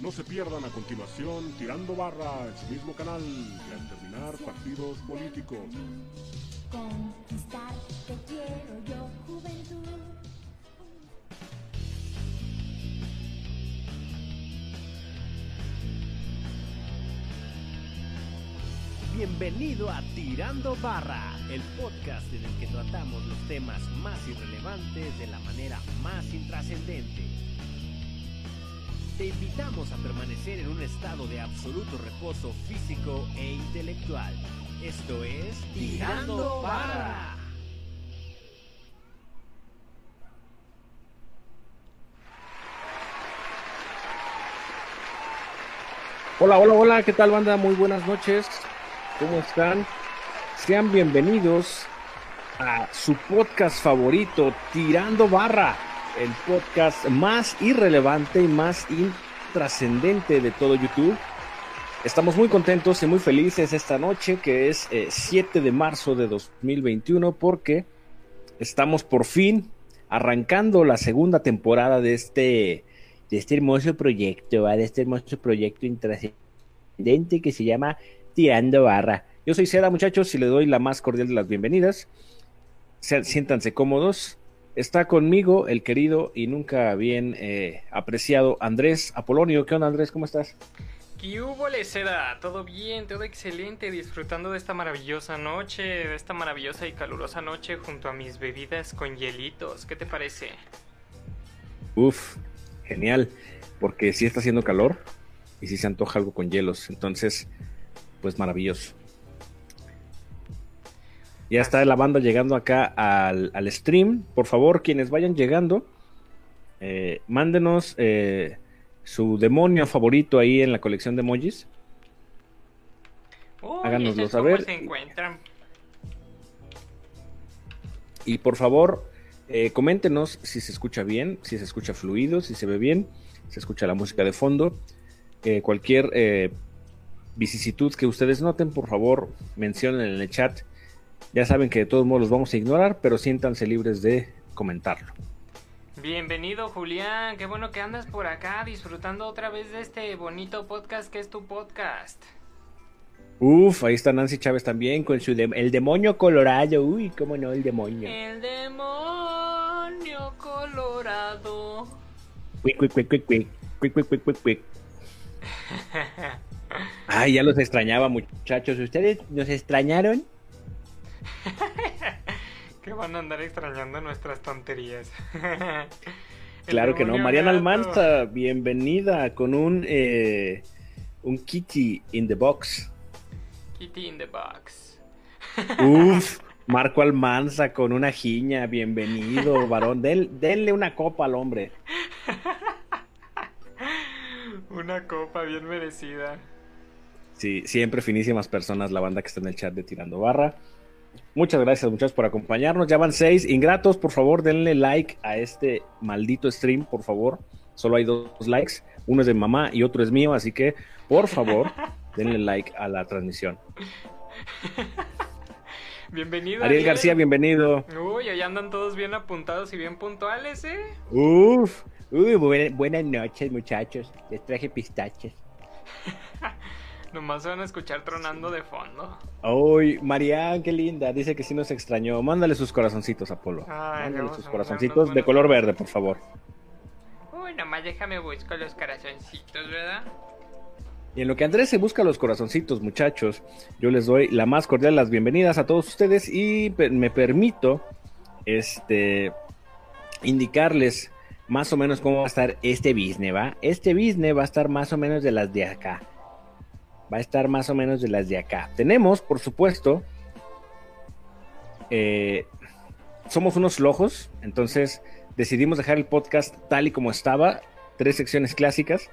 No se pierdan a continuación Tirando Barra en su mismo canal y al terminar partidos políticos. Conquistar te quiero yo, juventud. Bienvenido a Tirando Barra, el podcast en el que tratamos los temas más irrelevantes de la manera más intrascendente. Te invitamos a permanecer en un estado de absoluto reposo físico e intelectual. Esto es Tirando Barra. Hola, hola, hola, ¿qué tal banda? Muy buenas noches. ¿Cómo están? Sean bienvenidos a su podcast favorito, Tirando Barra, el podcast más irrelevante y más intrascendente de todo YouTube. Estamos muy contentos y muy felices esta noche, que es eh, 7 de marzo de 2021, porque estamos por fin arrancando la segunda temporada de este, de este hermoso proyecto, de este hermoso proyecto intrascendente que se llama Tirando Barra. Yo soy Seda, muchachos, y le doy la más cordial de las bienvenidas. Se- siéntanse cómodos. Está conmigo el querido y nunca bien eh, apreciado Andrés Apolonio. ¿Qué onda, Andrés? ¿Cómo estás? ¿Qué hubo, Seda? ¿Todo bien? ¿Todo excelente? Disfrutando de esta maravillosa noche, de esta maravillosa y calurosa noche junto a mis bebidas con hielitos. ¿Qué te parece? Uf, genial, porque sí está haciendo calor y sí se antoja algo con hielos. Entonces, pues maravilloso. Ya está la banda llegando acá al, al stream. Por favor, quienes vayan llegando, eh, mándenos eh, su demonio favorito ahí en la colección de emojis. Uy, Háganoslo ¿esos cómo saber. se encuentran? Y por favor, eh, coméntenos si se escucha bien, si se escucha fluido, si se ve bien, se escucha la música de fondo. Cualquier vicisitud que ustedes noten, por favor, mencionen en el chat. Ya saben que de todos modos los vamos a ignorar, pero siéntanse libres de comentarlo. Bienvenido, Julián. Qué bueno que andas por acá disfrutando otra vez de este bonito podcast que es tu podcast. Uf, ahí está Nancy Chávez también con su dem- el demonio colorado. Uy, cómo no, el demonio. El demonio colorado. Quick, quick, quick, quick, quick, quick, quick, quick, quick, quick. Ay, ya los extrañaba, muchachos. ¿Ustedes nos extrañaron? Que van a andar extrañando nuestras tonterías. Claro que no. Mariana. Almanza, bienvenida con un eh, un kitty in the box. Kitty in the box. Uf, Marco Almanza con una jiña, bienvenido, varón. Den- denle una copa al hombre. Una copa bien merecida. Sí, siempre finísimas personas la banda que está en el chat de Tirando Barra. Muchas gracias muchachos por acompañarnos. Ya van seis. Ingratos, por favor, denle like a este maldito stream, por favor. Solo hay dos likes. Uno es de mamá y otro es mío, así que, por favor, denle like a la transmisión. Bienvenido. Ariel García, bienvenido. Uy, allá andan todos bien apuntados y bien puntuales, ¿eh? Uf, uy, buena- buenas noches, muchachos. Les traje pistaches. Nomás se van a escuchar tronando de fondo. Uy, Marian, qué linda. Dice que sí nos extrañó. Mándale sus corazoncitos, Apolo. Ay, Mándale sus corazoncitos de buenos- color verde, por favor. Uy, nomás déjame buscar los corazoncitos, ¿verdad? Y en lo que Andrés se busca los corazoncitos, muchachos, yo les doy la más cordial las bienvenidas a todos ustedes y me permito este indicarles más o menos cómo va a estar este business, ¿va? Este business va a estar más o menos de las de acá. Va a estar más o menos de las de acá. Tenemos, por supuesto, eh, somos unos flojos, entonces decidimos dejar el podcast tal y como estaba, tres secciones clásicas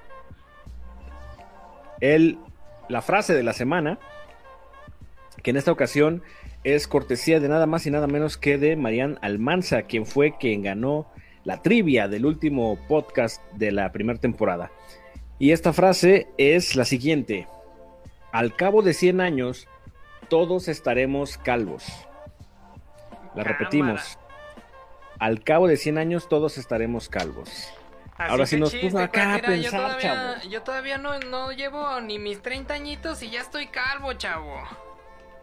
el, la frase de la semana, que en esta ocasión es cortesía de nada más y nada menos que de Marian Almanza, quien fue quien ganó la trivia del último podcast de la primera temporada. Y esta frase es la siguiente. Al cabo de 100 años, todos estaremos calvos. La Cámara. repetimos. Al cabo de 100 años, todos estaremos calvos. Así Ahora sí que nos chiste, puso acá a mira, yo pensar, todavía, chavo. yo todavía no, no llevo ni mis 30 añitos y ya estoy calvo, chavo.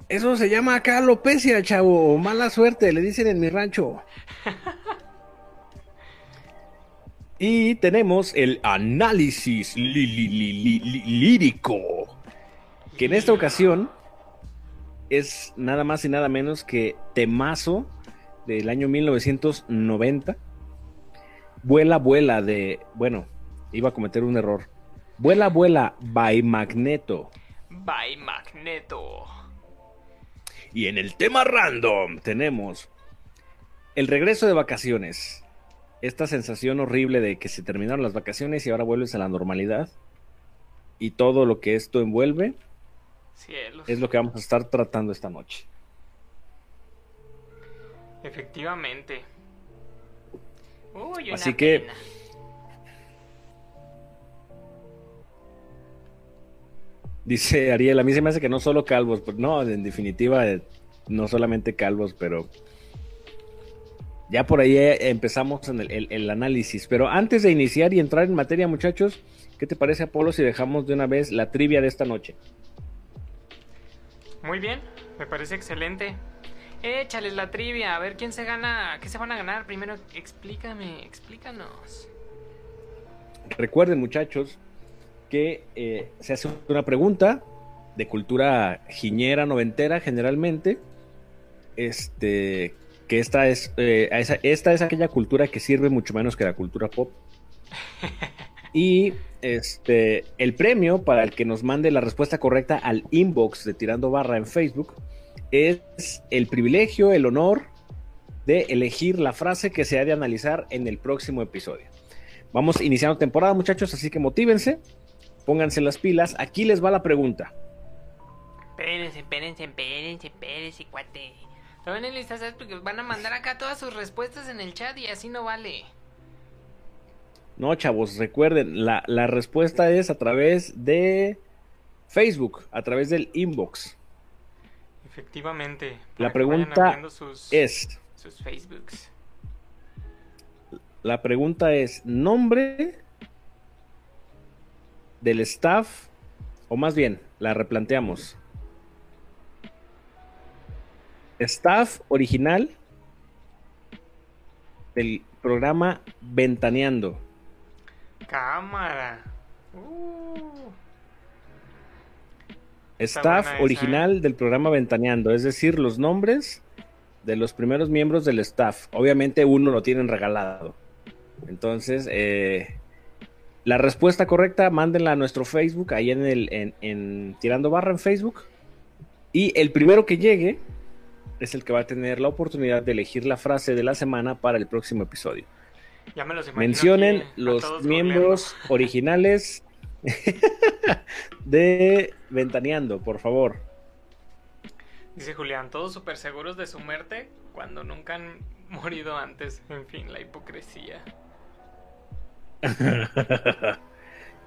Eso se llama acá alopecia, chavo. Mala suerte, le dicen en mi rancho. Y tenemos el análisis li- li- li- li- li- lírico. Que en esta ocasión es nada más y nada menos que temazo del año 1990. Vuela, vuela de. Bueno, iba a cometer un error. Vuela, vuela by Magneto. By Magneto. Y en el tema random tenemos el regreso de vacaciones. Esta sensación horrible de que se terminaron las vacaciones y ahora vuelves a la normalidad. Y todo lo que esto envuelve Cielos. es lo que vamos a estar tratando esta noche. Efectivamente. Uy, una Así que- pena. Dice Ariel, a mí se me hace que no solo calvos, pues no, en definitiva, eh, no solamente calvos, pero ya por ahí eh, empezamos en el, el- el análisis. Pero antes de iniciar y entrar en materia, muchachos, ¿qué te parece, Apolo, si dejamos de una vez la trivia de esta noche? Muy bien, me parece excelente. Échales la trivia, a ver quién se gana, qué se van a ganar. Primero, explícame, explícanos. Recuerden, muchachos, que eh, se hace una pregunta de cultura giñera, noventera, generalmente. Este, que esta es, eh, esa- esta es aquella cultura que sirve mucho menos que la cultura pop. Y este, el premio para el que nos mande la respuesta correcta al inbox de Tirando Barra en Facebook es el privilegio, el honor de elegir la frase que se ha de analizar en el próximo episodio. Vamos iniciando temporada, muchachos, así que motívense, pónganse las pilas. Aquí les va la pregunta. Espérense, espérense, espérense, espérense, cuate. Porque van a mandar acá todas sus respuestas en el chat y así no vale. No, chavos, recuerden, la, la respuesta es a través de Facebook, a través del inbox. Efectivamente. La pregunta sus, Es, sus Facebooks. la pregunta es, nombre del staff, o más bien, la replanteamos. Staff original del programa Ventaneando. Cámara. Uh, Staff esa, original del programa Ventaneando, es decir, los nombres de los primeros miembros del staff. Obviamente uno lo tienen regalado. Entonces, eh, la respuesta correcta, mándenla a nuestro Facebook, ahí en el en, en Tirando Barra en Facebook. Y el primero que llegue es el que va a tener la oportunidad de elegir la frase de la semana para el próximo episodio. Ya me los Mencionen los miembros originales de Ventaneando, por favor. Dice Julián, todos súper seguros de su muerte cuando nunca han morido antes. En fin, la hipocresía.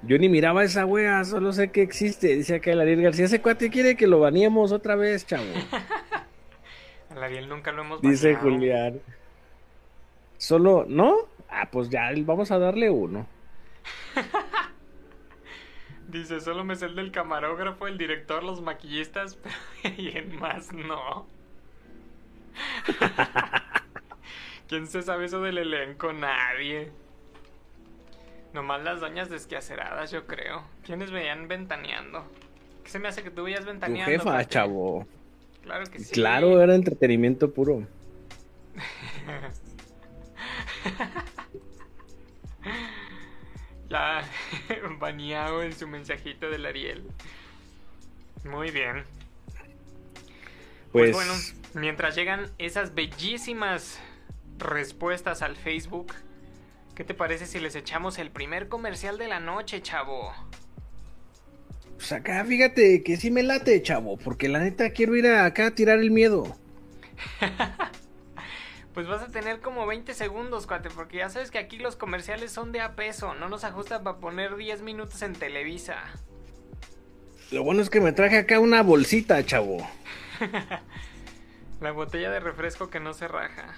Yo ni miraba esa wea, solo sé que existe. Dice acá el Ariel García. Ese cuate quiere que lo baneemos otra vez, chavo. Al Ariel nunca lo hemos Dice baneado. Julián. Solo, ¿no? Ah, pues ya vamos a darle uno. Dice, solo me sé el del camarógrafo, el director, los maquillistas, pero y en más no. ¿Quién se sabe eso del elenco? Nadie. Nomás las doñas desquaceradas, yo creo. ¿Quiénes veían ventaneando? ¿Qué se me hace que tú veías Tu ventaneando? jefa, cuate? chavo. Claro que sí. Claro, era entretenimiento puro. Ya baneado en su mensajito del Ariel. Muy bien. Pues, Pues, bueno, mientras llegan esas bellísimas respuestas al Facebook, ¿qué te parece si les echamos el primer comercial de la noche, chavo? pues acá fíjate que sí me late, chavo. Porque la neta quiero ir a acá a tirar el miedo. Pues vas a tener como 20 segundos, cuate, porque ya sabes que aquí los comerciales son de a peso, no nos ajusta para poner 10 minutos en Televisa. Lo bueno es que me traje acá una bolsita, chavo. La botella de refresco que no se raja.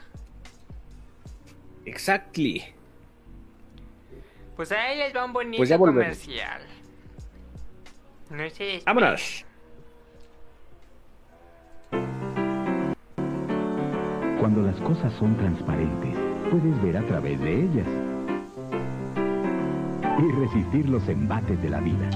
Exactly. Pues ahí les va un bonito Pues ya comercial. No se despeguen. Vámonos. Cuando las cosas son transparentes, puedes ver a través de ellas y resistir los embates de la vida.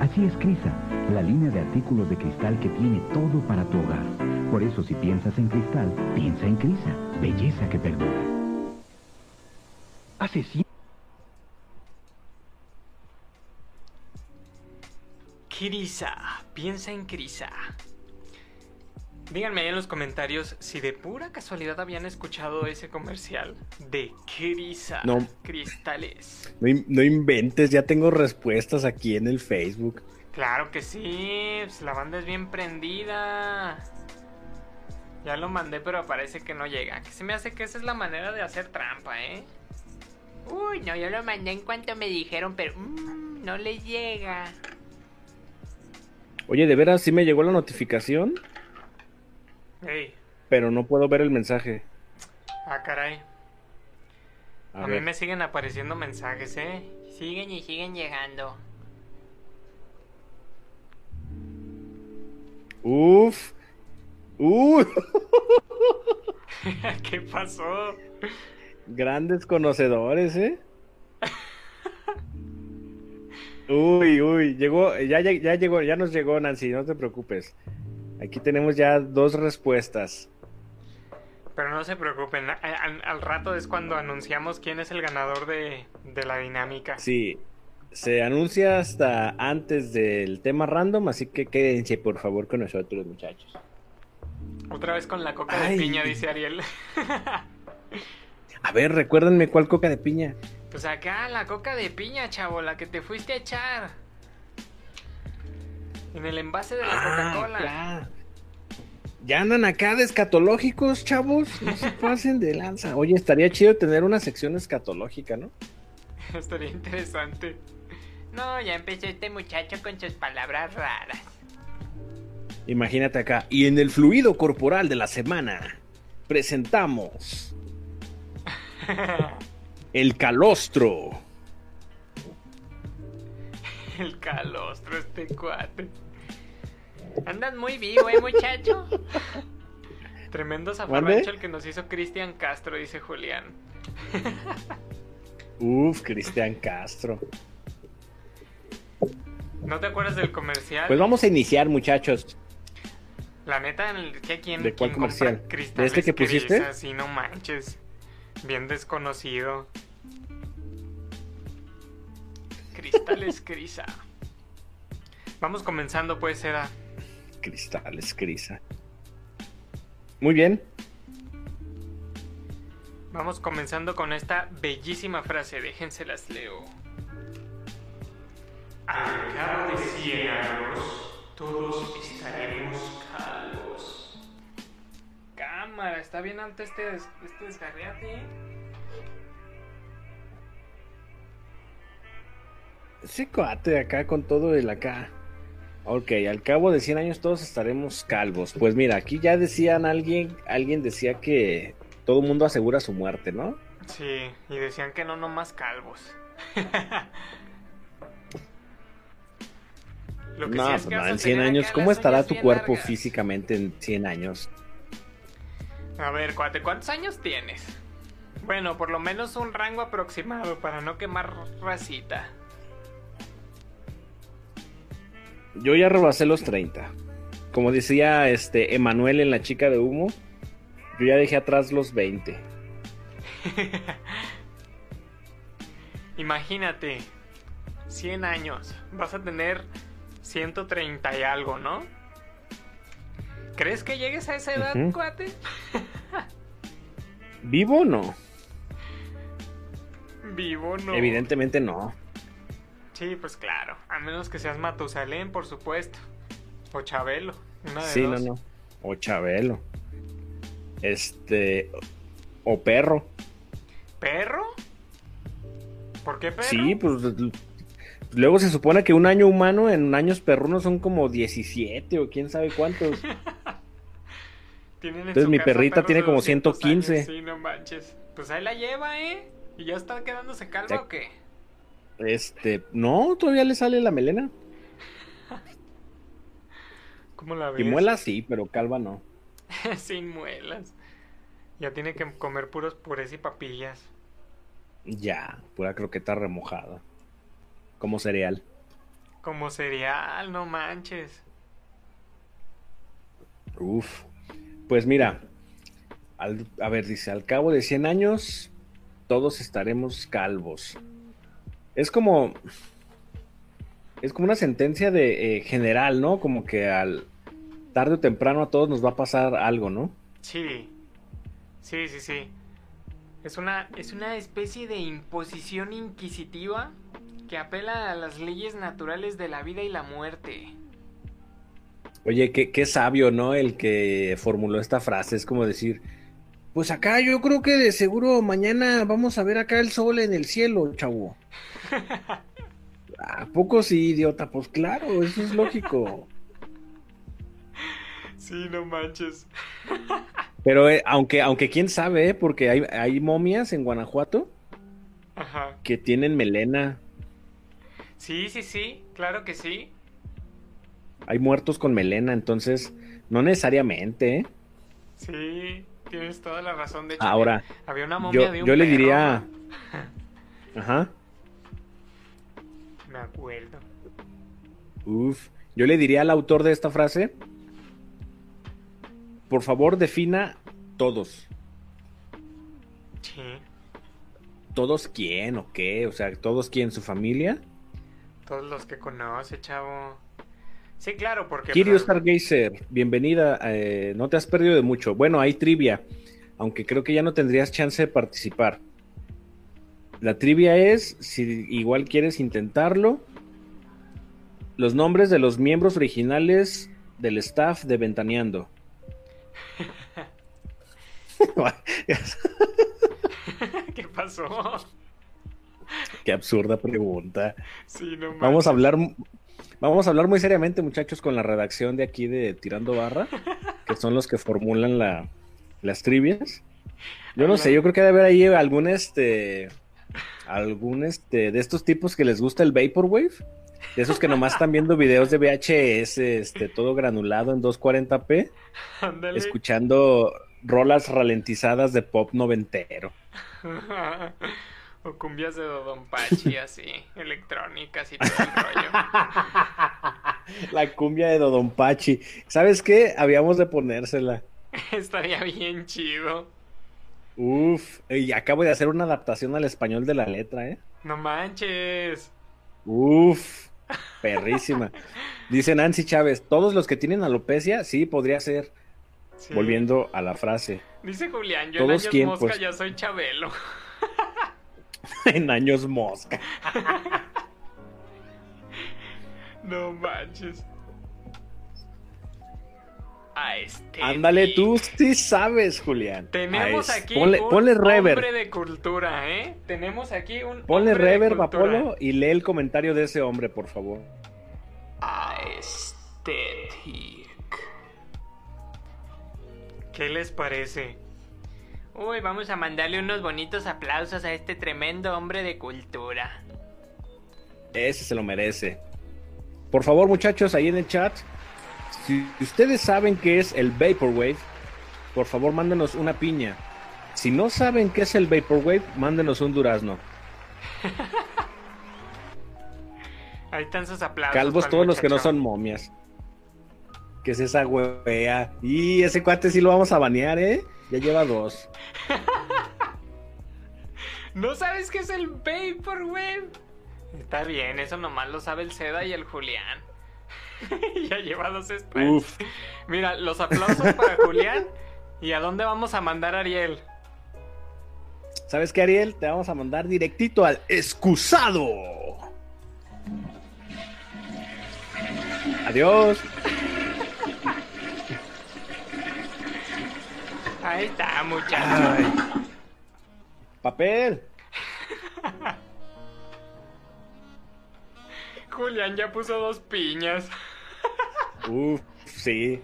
Así es Crisa, la línea de artículos de cristal que tiene todo para tu hogar. Por eso si piensas en cristal, piensa en Crisa, belleza que perdura. Sí. Crisa, piensa en Crisa. Díganme ahí en los comentarios si de pura casualidad habían escuchado ese comercial de Crisa No. Cristales. No, no inventes, ya tengo respuestas aquí en el Facebook. Claro que sí, pues la banda es bien prendida. Ya lo mandé, pero parece que no llega. Que se me hace que esa es la manera de hacer trampa, ¿eh? Uy, no, yo lo mandé en cuanto me dijeron, pero mm, no le llega. Oye, de veras sí me llegó la notificación, Ey, pero no puedo ver el mensaje. ah, caray. A, A, mí me siguen apareciendo mensajes, ¿eh? Siguen y siguen llegando. Uf. Uf. ¿Qué pasó? Grandes conocedores, ¿eh? Uy, uy, llegó, ya, ya, ya llegó, ya nos llegó Nancy, no te preocupes. Aquí tenemos ya dos respuestas. Pero no se preocupen, al, al rato es cuando anunciamos quién es el ganador de, de la dinámica. Sí, se anuncia hasta antes del tema random, así que quédense por favor con nosotros, muchachos. Otra vez con la coca Ay. de piña, dice Ariel. A ver, recuérdenme cuál coca de piña. pues acá, la coca de piña, chavo, la que te fuiste a echar. En el envase de la Coca-Cola. Ah, ya. Ya andan acá de escatológicos, chavos. No se pasen de lanza. Oye, estaría chido tener una sección escatológica, ¿no? Estaría interesante. No, ya empezó este muchacho con sus palabras raras. Imagínate acá. Y en el fluido corporal de la semana presentamos el calostro. El calostro, este cuate. Andas muy vivo, eh, muchacho. Tremendo zafarrancho el que nos hizo Cristian Castro, dice Julián. Uf, Cristian Castro. ¿No te acuerdas del comercial? Pues vamos a iniciar, muchachos. La neta, ¿qué quién, ¿De cuál quién comercial? ¿De este que pusiste? Crisa? Sí, no manches. Bien desconocido. Cristales Crisa. Vamos comenzando, pues, era. Cristales, Crisa. Muy bien. Vamos comenzando con esta bellísima frase. Déjenselas leo. Al cabo de 100 años, todos estaremos calvos. Cámara, está bien alto este, des- este desgarriate. ¿eh? Ese cuate de acá con todo el acá. Ok, al cabo de 100 años todos estaremos calvos. Pues mira, aquí ya decían alguien, alguien decía que todo el mundo asegura su muerte, ¿no? Sí, y decían que no nomás calvos. Lo que no, sí pues es que no, en 100 tener años, ¿cómo estará tu cuerpo largas. físicamente en 100 años? A ver, cuate, ¿cuántos años tienes? Bueno, por lo menos un rango aproximado para no quemar racita. Yo ya rebasé los 30. Como decía este Emanuel en La Chica de Humo, yo ya dejé atrás los 20. Imagínate, 100 años, vas a tener 130 y algo, ¿no? ¿Crees que llegues a esa edad, Ujú. cuate? ¿Vivo o no? Vivo, no. Evidentemente no. Sí, pues claro. A menos que seas Matusalén, por supuesto. O Chabelo. Una de Sí, no, dos. no. O Chabelo. Este. O perro. ¿Perro? ¿Por qué perro? Sí, pues. Luego se supone que un año humano en años perrunos son como 17 o quién sabe cuántos. Entonces mi perrita tiene como 200 115. años. Sí, no manches. Pues ahí la lleva, ¿eh? ¿Y ya está quedándose calva o qué? Este, no, todavía le sale la melena. ¿Cómo la ves? Y muela sí, pero calva no. Sin muelas. Ya tiene que comer puros purés y papillas. Ya, pura croqueta remojada. Como cereal. Como cereal, no manches. Uf. Pues mira, al- a ver, dice, al cabo de 100 años, todos estaremos calvos. Es como... Es como una sentencia de eh, general, ¿no? Como que al tarde o temprano a todos nos va a pasar algo, ¿no? Sí. Sí, sí, sí. Es una, es una especie de imposición inquisitiva que apela a las leyes naturales de la vida y la muerte. Oye, qué, qué sabio, ¿no? El que formuló esta frase. Es como decir, pues acá yo creo que de seguro mañana vamos a ver acá el sol en el cielo, chavo. ¿A poco sí, idiota? Pues claro, eso es lógico. Sí, no manches. Pero eh, aunque, aunque quién sabe, ¿eh? porque hay, hay momias en Guanajuato Ajá. que tienen melena. Sí, sí, sí, claro que sí. Hay muertos con melena, entonces no necesariamente, ¿eh? Sí, tienes toda la razón. De hecho, Ahora, había una momia yo, de un yo le perro, diría... Ajá. Me acuerdo. Uf, yo le diría al autor de esta frase, por favor defina todos. Sí. ¿Todos quién o qué? O sea, ¿todos quién? ¿Su familia? Todos los que conoce, chavo. Sí, claro, porque. Kirio pues, Stargazer, bienvenida. eh, no te has perdido de mucho. Bueno, hay trivia, aunque creo que ya no tendrías chance de participar. La trivia es, si igual quieres intentarlo, los nombres de los miembros originales del staff de Ventaneando. ¿Qué pasó? Qué absurda pregunta. Sí, no Vamos a hablar, vamos a hablar muy seriamente, muchachos, con la redacción de aquí de Tirando Barra, que son los que formulan la, las trivias. Yo no sé, yo creo que debe haber ahí algún este, algún este, de estos tipos que les gusta el Vaporwave, de esos que nomás están viendo videos de VHS, este, todo granulado en 240p, Ándale. escuchando rolas ralentizadas de pop noventero. o cumbias de Dodon Pachi, así, electrónicas y todo el rollo. La cumbia de Dodonpachi. ¿Sabes qué? Habíamos de ponérsela. Estaría bien chido. Uf, y acabo de hacer una adaptación al español de la letra, ¿eh? No manches. Uf, perrísima. Dice Nancy Chávez, todos los que tienen alopecia, sí, podría ser. Sí. Volviendo a la frase. Dice Julián, yo en ¿Todos años quién, mosca pues? ya soy Chabelo. en años mosca. No manches. A este. Ándale, tú sí sabes, Julián. Tenemos es- aquí Ponle, un ponle rever. hombre de cultura, ¿eh? Tenemos aquí un Ponle hombre de rever, cultura. Apolo, y lee el comentario de ese hombre, por favor. Aesthetic. ¿Qué les parece? Uy, vamos a mandarle unos bonitos aplausos a este tremendo hombre de cultura. Ese se lo merece. Por favor, muchachos, ahí en el chat, si ustedes saben qué es el Vaporwave, por favor, mándenos una piña. Si no saben qué es el Vaporwave, mándenos un durazno. Ahí están sus aplausos. Calvos todos los que no son momias. ¿Qué es esa wea? Y ese cuate sí lo vamos a banear, ¿eh? Ya lleva dos. ¿No sabes qué es el Vaporwave? Está bien, eso nomás lo sabe el Seda y el Julián. ya lleva dos strikes. Uf. Mira, los aplausos para Julián. ¿Y a dónde vamos a mandar a Ariel? ¿Sabes qué, Ariel? Te vamos a mandar directito al excusado. Adiós. Ahí está, muchacho. Ay. Papel. Julián ya puso dos piñas. Uf, sí.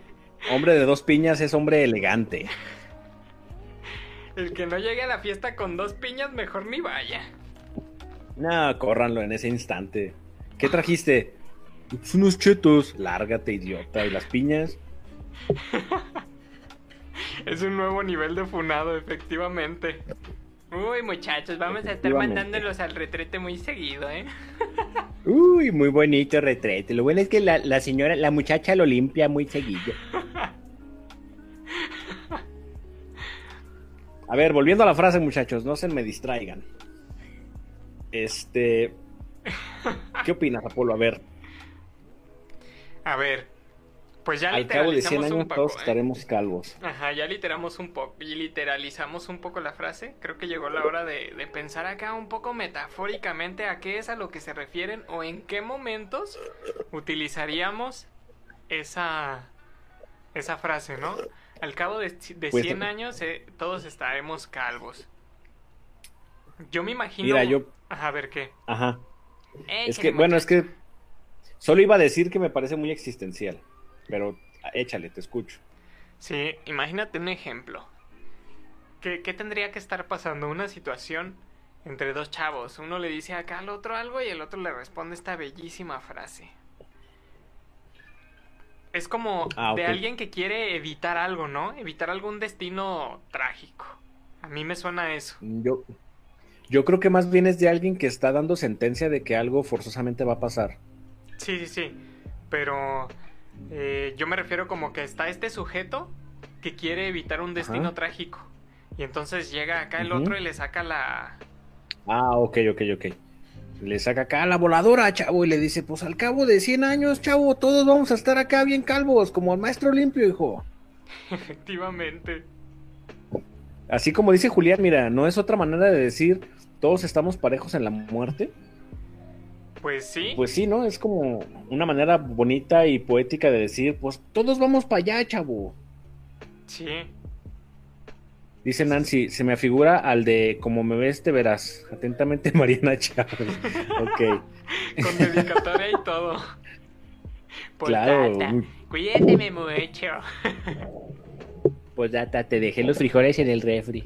Hombre de dos piñas es hombre elegante. El que no llegue a la fiesta con dos piñas, mejor ni vaya. No, córranlo en ese instante. ¿Qué trajiste? Unos chetos. Lárgate, idiota. ¿Y las piñas? Es un nuevo nivel de funado, efectivamente. Uy, muchachos, vamos a estar mandándolos al retrete muy seguido, ¿eh? Uy, muy bonito retrete. Lo bueno es que la, la señora, la muchacha lo limpia muy seguido. A ver, volviendo a la frase, muchachos, no se me distraigan. Este. ¿Qué opinas, Apolo? A ver, A ver, pues ya al cabo de 100 literalizamos años poco, todos ¿eh? estaremos calvos. Ajá, ya literamos un poco y literalizamos un poco la frase. Creo que llegó la hora de, de pensar acá un poco metafóricamente a qué es a lo que se refieren o en qué momentos utilizaríamos esa, esa frase, ¿no? Al cabo de, de Pues, 100 años eh, todos estaremos calvos. Yo me imagino... Mira, yo- Ajá, a ver qué. Ajá. Es que, bueno, es que solo iba a decir que me parece muy existencial, pero échale, te escucho. Sí, imagínate un ejemplo. ¿Qué, qué tendría que estar pasando? Una situación entre dos chavos. Uno le dice acá al otro algo y el otro le responde esta bellísima frase. Es como Ah, de alguien que quiere evitar algo, ¿no? Evitar algún destino trágico. A mí me suena eso. Yo, yo creo que más bien es de alguien que está dando sentencia de que algo forzosamente va a pasar. Sí, sí, sí. Pero eh, yo me refiero como que está este sujeto que quiere evitar un destino Ajá. trágico. Y entonces llega acá el otro y le saca la... Ah, ok, ok, ok. Le saca acá la voladora, chavo, y le dice, pues al cabo de 100 años, chavo, todos vamos a estar acá bien calvos, como el maestro limpio, hijo. Efectivamente. Así como dice Julián, mira, no es otra manera de decir, todos estamos parejos en la muerte. Pues sí. Pues sí, ¿no? Es como una manera bonita y poética de decir, pues todos vamos para allá, chavo. Sí. Dice Nancy, se me afigura al de como me ves te verás. Atentamente Mariana Chávez. Ok. Con dedicatoria y todo. Claro. Postdata, muy- Cuídate mucho. Pues data, te dejé los frijoles en el refri.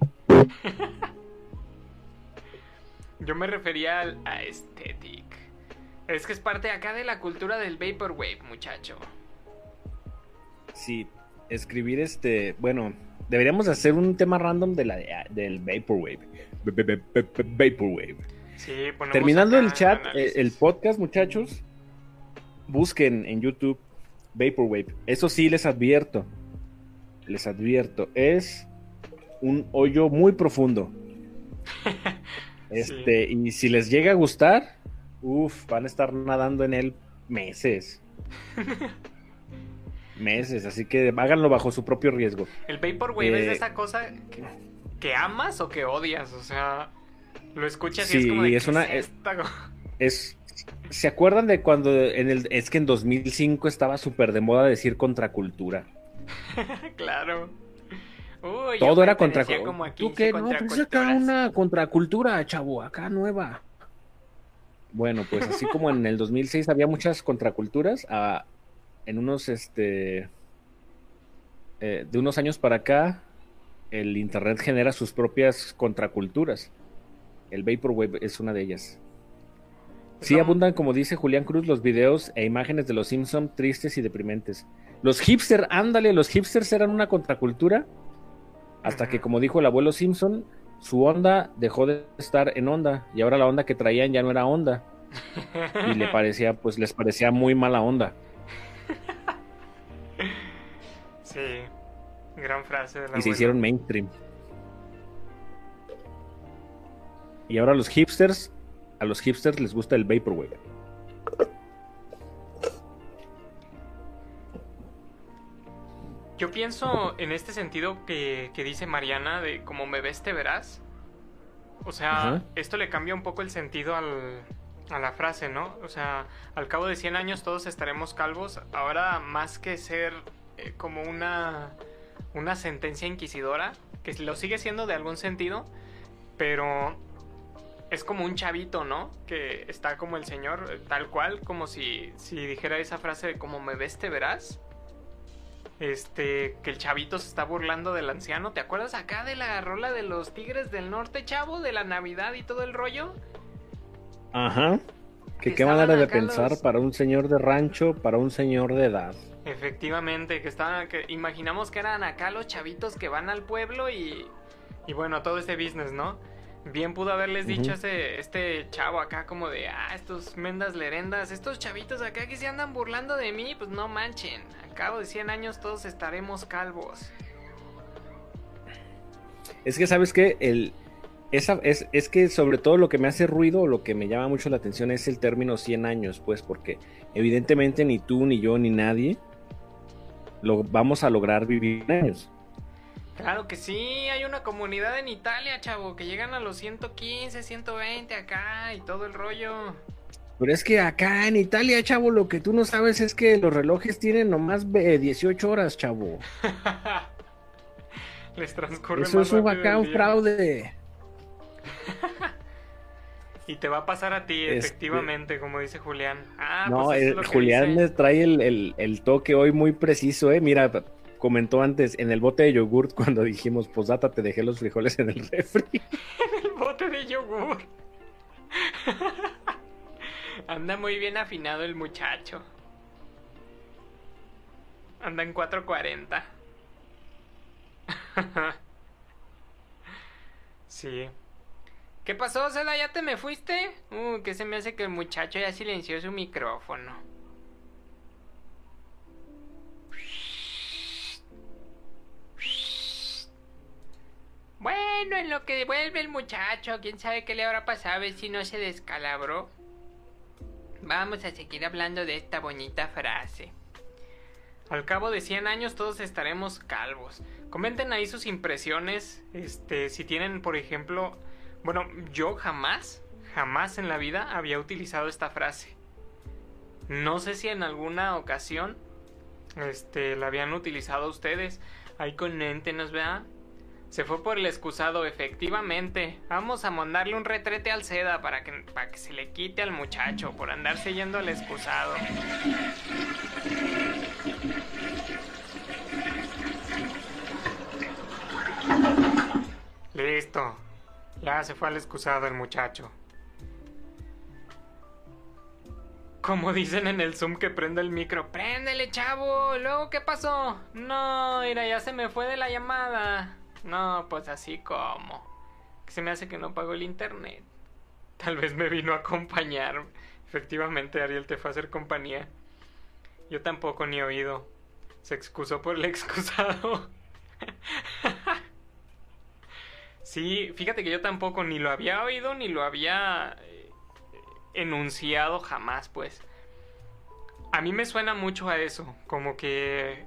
Yo me refería al aesthetic. Es que es parte acá de la cultura del Vaporwave, muchacho. Sí, escribir este, bueno, deberíamos hacer un tema random de la del Vaporwave. Vaporwave. Sí, Terminando el chat, eh, el podcast, muchachos, busquen en YouTube Vaporwave. Eso sí les advierto. Les advierto, es un hoyo muy profundo. Este, y si les llega a gustar, uff, van a estar nadando en él meses. meses, así que háganlo bajo su propio riesgo. El Vaporwave es Eh, esa cosa que, que amas o que odias. O sea, lo escuchas y es como de, es ¿qué una- es go-?" Es, ¿Se acuerdan de cuando en el, es que en 2005 estaba súper de moda decir contracultura? claro. Uy, Todo era contra como ¿Tú 15 qué? No, pues acá una contracultura, chavo, acá nueva. Bueno, pues así como en el 2006 había muchas contraculturas, ah, en unos, este, eh, de unos años para acá, el Internet genera sus propias contraculturas. El Vaporwave es una de ellas. Sí abundan, como dice Julián Cruz, los videos e imágenes de los Simpson tristes y deprimentes. Los hipsters, ándale, los hipsters eran una contracultura hasta que, como dijo el abuelo Simpson, su onda dejó de estar en onda y ahora la onda que traían ya no era onda y le parecía, pues les parecía muy mala onda Sí, gran frase de la y se hicieron mainstream. Y ahora los hipsters, a los hipsters les gusta el vaporwave. Yo pienso en este sentido que, que dice Mariana de como me ves te verás. O sea, esto le cambia un poco el sentido al, a la frase, ¿no? O sea, al cabo de 100 años todos estaremos calvos. Ahora más que ser eh, como una, una sentencia inquisidora, que lo sigue siendo de algún sentido, pero es como un chavito, ¿no? Que está como el señor, eh, tal cual, como si, si dijera esa frase de como me ves te verás. Este, que el chavito se está burlando del anciano. ¿Te acuerdas acá de la rola de los Tigres del Norte, chavo? De la Navidad y todo el rollo. Ajá. Que qué manera de pensar los- para un señor de rancho, para un señor de edad. Efectivamente, que estaban, que imaginamos que eran acá los chavitos que van al pueblo y, y bueno, todo este business, ¿no? Bien pudo haberles dicho Ujú. ese, este chavo acá como de, ah, estos mendas lerendas, estos chavitos acá que se andan burlando de mí, pues no manchen, al cabo de 100 años todos estaremos calvos. Es que, ¿sabes qué? El, esa, es, es que sobre todo lo que me hace ruido, lo que me llama mucho la atención es el término 100 años, pues, porque evidentemente ni tú, ni yo, ni nadie lo vamos a lograr vivir años. Claro que sí, hay una comunidad en Italia, chavo, que llegan a los 115, 120 acá y todo el rollo. Pero es que acá en Italia, chavo, lo que tú no sabes es que los relojes tienen nomás eh, 18 horas, chavo. Les transcurre Eso más es un, acá un fraude. Y te va a pasar a ti, Este- efectivamente, como dice Julián. Ah, no, pues el- que Julián me trae el, el- el toque hoy muy preciso, ¿eh? Mira, comentó antes en el bote de yogurt cuando dijimos, posdata, te dejé los frijoles en el refri. el bote de yogur. Anda muy bien afinado el muchacho. Anda en 440. sí. ¿Qué pasó, Seda? ¿Ya te me fuiste? Uh, que se me hace que el muchacho ya silenció su micrófono. Bueno, en lo que vuelve el muchacho, quién sabe qué le habrá pasado, a ver si no se descalabró. Vamos a seguir hablando de esta bonita frase. Al cabo de 100 años todos estaremos calvos. Comenten ahí sus impresiones, este, si tienen, por ejemplo, bueno, yo jamás, jamás en la vida había utilizado esta frase. No sé si en alguna ocasión, este, la habían utilizado ustedes. Ahí coméntenos, ¿verdad? Se fue por el excusado, efectivamente. Vamos a mandarle un retrete al Seda para que, para que se le quite al muchacho por andarse yendo al excusado. Listo. Ya se fue al excusado el muchacho. Como dicen en el Zoom que prende el micro, préndele chavo, luego qué pasó? No, mira, ya se me fue de la llamada. No, pues así como. Se me hace que no pagó el internet. Tal vez me vino a acompañar. Efectivamente, Ariel te fue a hacer compañía. Yo tampoco ni oído. Se excusó por el excusado. sí, fíjate que yo tampoco ni lo había oído ni lo había eh, enunciado jamás, pues. A mí me suena mucho a eso, como que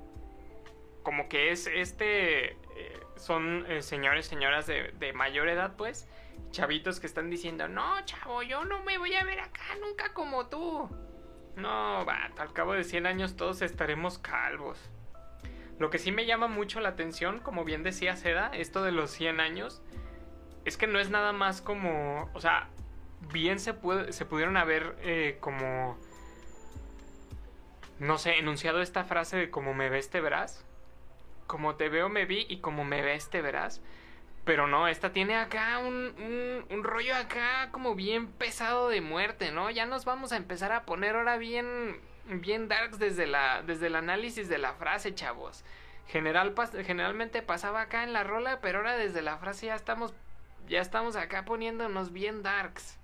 como que es este son eh, señores señoras de, de mayor edad pues chavitos que están diciendo no chavo yo no me voy a ver acá nunca como tú no vato al cabo de 100 años todos estaremos calvos. Lo que sí me llama mucho la atención como bien decía Seda esto de los 100 años es que no es nada más como o sea bien se se pudieron haber eh, como no sé enunciado esta frase de como me ves te verás como te veo me vi y como me ves te verás. Pero no, esta tiene acá un, un, rollo acá como bien pesado de muerte, ¿no? Ya nos vamos a empezar a poner ahora bien, bien darks desde, la, desde el análisis de la frase, chavos. General, generalmente pasaba acá en la rola, pero ahora desde la frase ya estamos, ya estamos acá poniéndonos bien darks.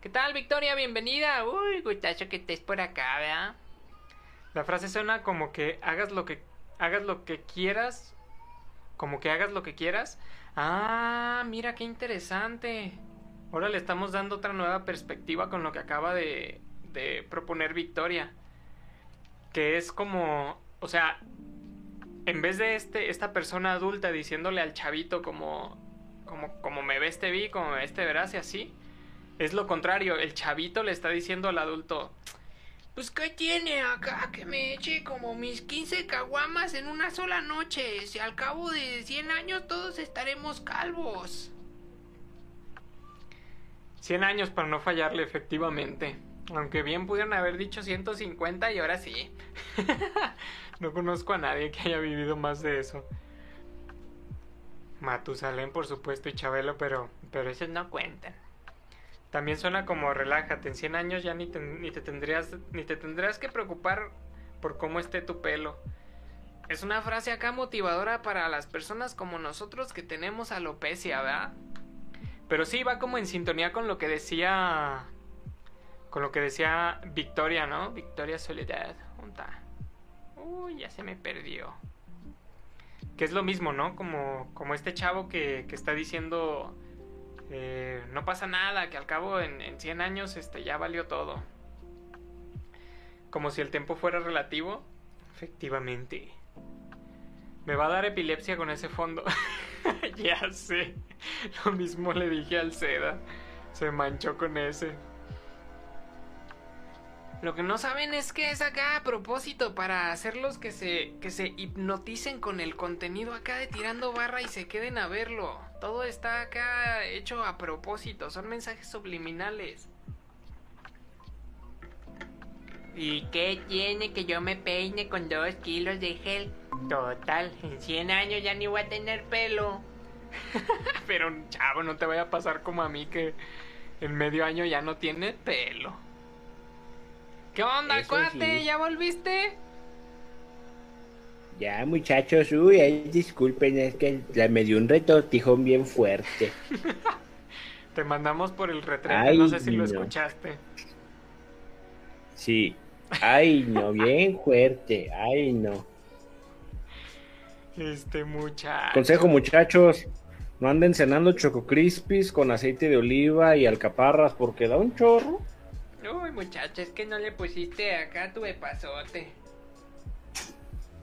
¿Qué tal, Victoria? Bienvenida. Uy, gustacho que estés por acá, ¿verdad? La frase suena como que hagas lo que hagas lo que quieras. Como que hagas lo que quieras. Ah, mira qué interesante. Ahora le estamos dando otra nueva perspectiva con lo que acaba de, de proponer Victoria. Que es como, o sea, en vez de este, esta persona adulta diciéndole al chavito como, como, como me ves te vi, como me ves te verás y así, es lo contrario, el chavito le está diciendo al adulto, pues ¿qué tiene acá que me eche como mis 15 caguamas en una sola noche? Si al cabo de 100 años todos estaremos calvos. 100 años para no fallarle efectivamente. Aunque bien pudieron haber dicho 150 y ahora sí. no conozco a nadie que haya vivido más de eso. Matusalén, por supuesto, y Chabelo, pero, pero esos no cuentan. También suena como relájate, en 100 años ya ni te, ni te tendrías ni te tendrás que preocupar por cómo esté tu pelo. Es una frase acá motivadora para las personas como nosotros que tenemos alopecia, ¿verdad? Pero sí va como en sintonía con lo que decía con lo que decía Victoria, ¿no? Victoria Soledad. ¿Dónde está? Uy, ya se me perdió. Que es lo mismo, ¿no? Como, como este chavo que, que está diciendo eh, no pasa nada, que al cabo en, en 100 años este, ya valió todo. Como si el tiempo fuera relativo. Efectivamente. Me va a dar epilepsia con ese fondo. ya sé. Lo mismo le dije al Seda. Se manchó con ese. Lo que no saben es que es acá a propósito para hacerlos que se, que se hipnoticen con el contenido acá de tirando barra y se queden a verlo. Todo está acá hecho a propósito, son mensajes subliminales. ¿Y qué tiene que yo me peine con dos kilos de gel? Total, en 100 años ya ni voy a tener pelo. Pero chavo, no te vaya a pasar como a mí que en medio año ya no tiene pelo. ¿Qué onda, Eso cuate? sí. ¿Ya volviste? Ya, muchachos, uy, ay, disculpen, es que la- me dio un retortijón bien fuerte. Te mandamos por el retrete, no sé si lo escuchaste. Sí. Ay, no, bien fuerte. Ay, no. Este muchacho. Consejo, muchachos, no anden cenando Choco Crispies con aceite de oliva y alcaparras porque da un chorro. Uy, muchacho, es que no le pusiste acá tu epazote.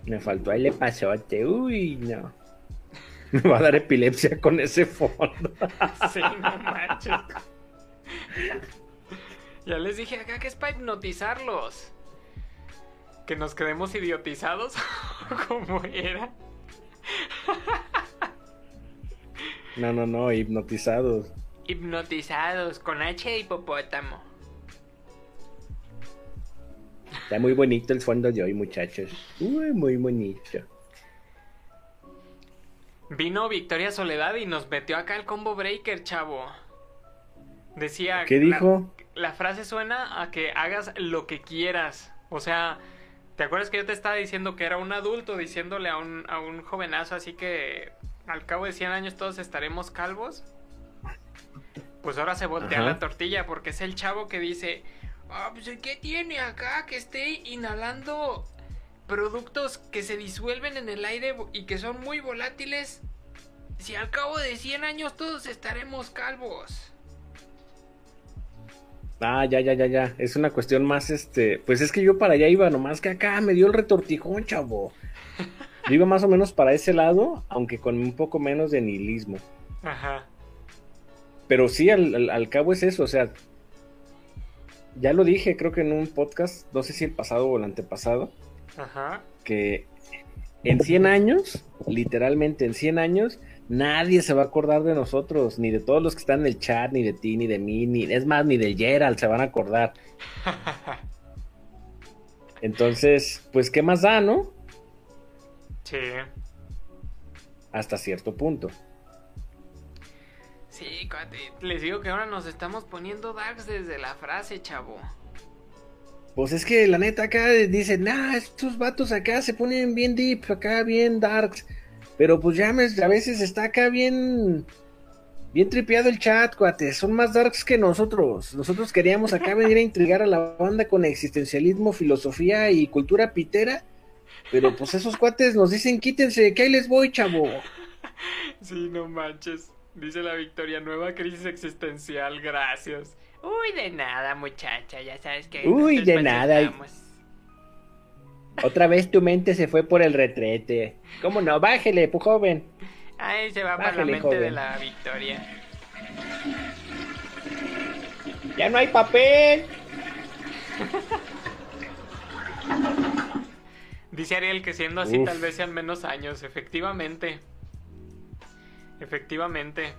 Me faltó el pasote. Uy, no. Me va a dar epilepsia con ese fondo. Sí, no manches. Ya les dije acá que es para hipnotizarlos. Que nos quedemos idiotizados. como era. No, no, no, hipnotizados. Hipnotizados con H de hipopótamo. Está muy bonito el fondo de hoy, muchachos. Uy, muy bonito. Vino Victoria Soledad y nos metió acá el combo breaker, chavo. Decía. ¿Qué la- dijo? La, frase suena a que hagas lo que quieras. O sea, ¿te acuerdas que yo te estaba diciendo que era un adulto diciéndole a un, a un jovenazo así que al cabo de 100 años todos estaremos calvos? Pues ahora se voltea Ajá. la tortilla porque es el chavo que dice, ah, pues ¿qué tiene acá que esté inhalando productos que se disuelven en el aire y que son muy volátiles? Si al cabo de 100 años todos estaremos calvos. Ah, ya, ya, ya, ya. Es una cuestión más, este. Pues es que yo para allá iba, nomás que acá me dio el retortijón, chavo. Yo iba más o menos para ese lado, aunque con un poco menos de nihilismo. Ajá. Pero sí, al, al- al cabo es eso, o sea. Ya lo dije, creo que en un podcast, no sé si el pasado o el antepasado, Ajá. que en 100 años, literalmente en 100 años, nadie se va a acordar de nosotros, ni de todos los que están en el chat, ni de ti, ni de mí, ni es más, ni de Gerald se van a acordar. Entonces, pues, ¿qué más da, no? Sí. Hasta cierto punto. Sí, cuate. Les digo que ahora nos estamos poniendo darks desde la frase, chavo. Pues es que la neta acá dicen, nah, estos vatos acá se ponen bien deep, acá bien darks. Pero pues ya me- a veces está acá bien, bien tripeado el chat, cuates. Son más darks que nosotros. Nosotros queríamos acá venir a intrigar a la banda con existencialismo, filosofía y cultura pitera. Pero pues esos cuates nos dicen, quítense, que ahí les voy, chavo. Sí, no manches. Dice la Victoria, nueva crisis existencial, gracias. Uy, de nada, muchacha, ya sabes que... Uy, nosotros de nada. estamos. Otra vez tu mente se fue por el retrete. ¿Cómo no? Bájele, pues joven. Ahí se va para la Bájale, mente de la Victoria. Ya no hay papel. Dice Ariel que siendo así Uf. tal vez sean menos años, efectivamente. Efectivamente.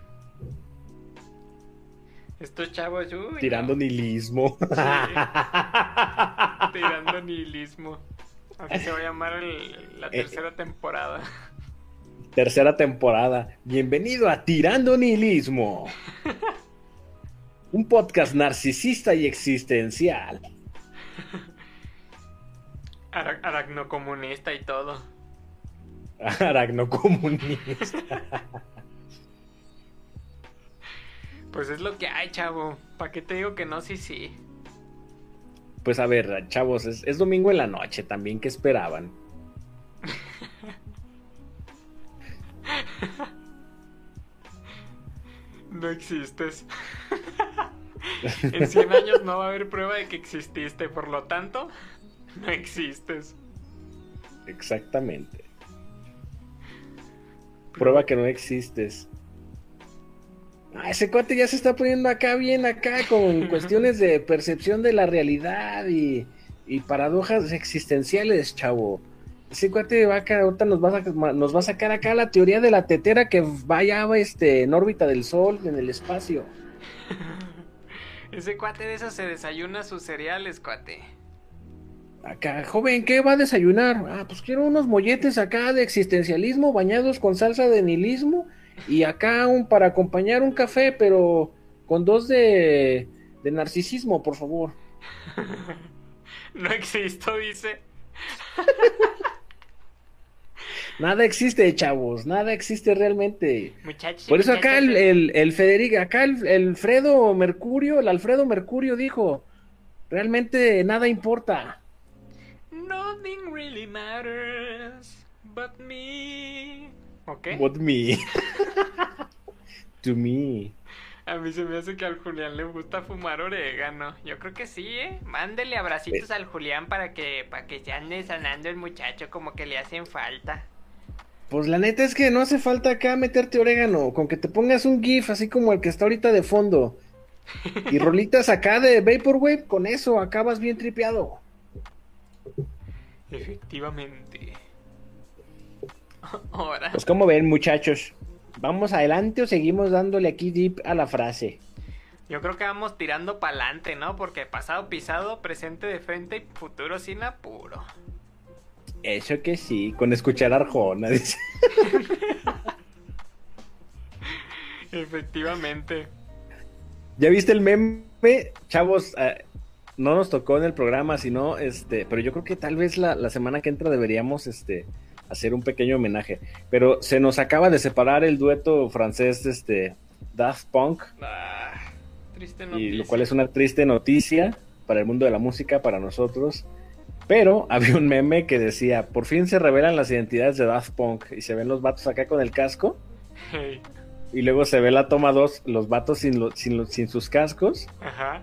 Estos chavos, uy, Tirando no, nihilismo. tirando nihilismo. Así se va a llamar el- la Eh, tercera temporada. Tercera temporada. Bienvenido a Tirando Nihilismo. Un podcast narcisista y existencial. Ara- aracnocomunista y todo. Aracnocomunista. Pues es lo que hay, chavo. ¿Para qué te digo que no? Sí, sí. Pues a ver, chavos, es, es domingo en la noche también, ¿qué esperaban? No existes. en 100 años no va a haber prueba de que exististe, por lo tanto, no existes. Exactamente. Prueba que no existes. Ah, ese cuate ya se está poniendo acá bien acá con cuestiones de percepción de la realidad y, y paradojas existenciales, chavo. Ese cuate va acá, ahorita nos va, a, nos va a sacar acá la teoría de la tetera que vaya este, en órbita del sol, en el espacio. Ese cuate de esos se desayuna sus cereales, cuate. Acá, joven, ¿qué va a desayunar? Ah, pues quiero unos molletes acá de existencialismo bañados con salsa de nihilismo y acá un para acompañar un café, pero con dos de, de narcisismo, por favor. No existo, dice. Nada existe, chavos, nada existe realmente. Muchachos. Por eso acá el, el Federico, acá el, el Fredo Mercurio, el Alfredo Mercurio dijo, realmente nada importa. Nothing really matters but me. ¿Ok? What me? to me. A mí se me hace que al Julián le gusta fumar orégano. Yo creo que sí, ¿eh? Mándele abracitos al Julián para que, para que se ande sanando el muchacho como que le hacen falta. Pues la neta es que no hace falta acá meterte orégano, con que te pongas un GIF así como el que está ahorita de fondo. Y rolitas acá de Vaporwave, con eso acabas bien tripeado. Efectivamente. Ahora. Pues como ven muchachos, ¿vamos adelante o seguimos dándole aquí deep a la frase? Yo creo que vamos tirando para adelante, ¿no? Porque pasado pisado, presente de frente y futuro sin apuro. Eso que sí, con escuchar Arjona, dice. Efectivamente. ¿Ya viste el meme? Chavos, eh, no nos tocó en el programa, sino, este, pero yo creo que tal vez la, la semana que entra deberíamos, este, hacer un pequeño homenaje. Pero se nos acaba de separar el dueto francés, este, Daft Punk, Ah, triste y noticia. lo cual es una triste noticia para el mundo de la música, para nosotros. Pero había un meme que decía, por fin se revelan las identidades de Daft Punk y se ven los vatos acá con el casco Hey, y luego se ve la toma 2, los vatos sin, lo- sin, lo- sin sus cascos Ajá.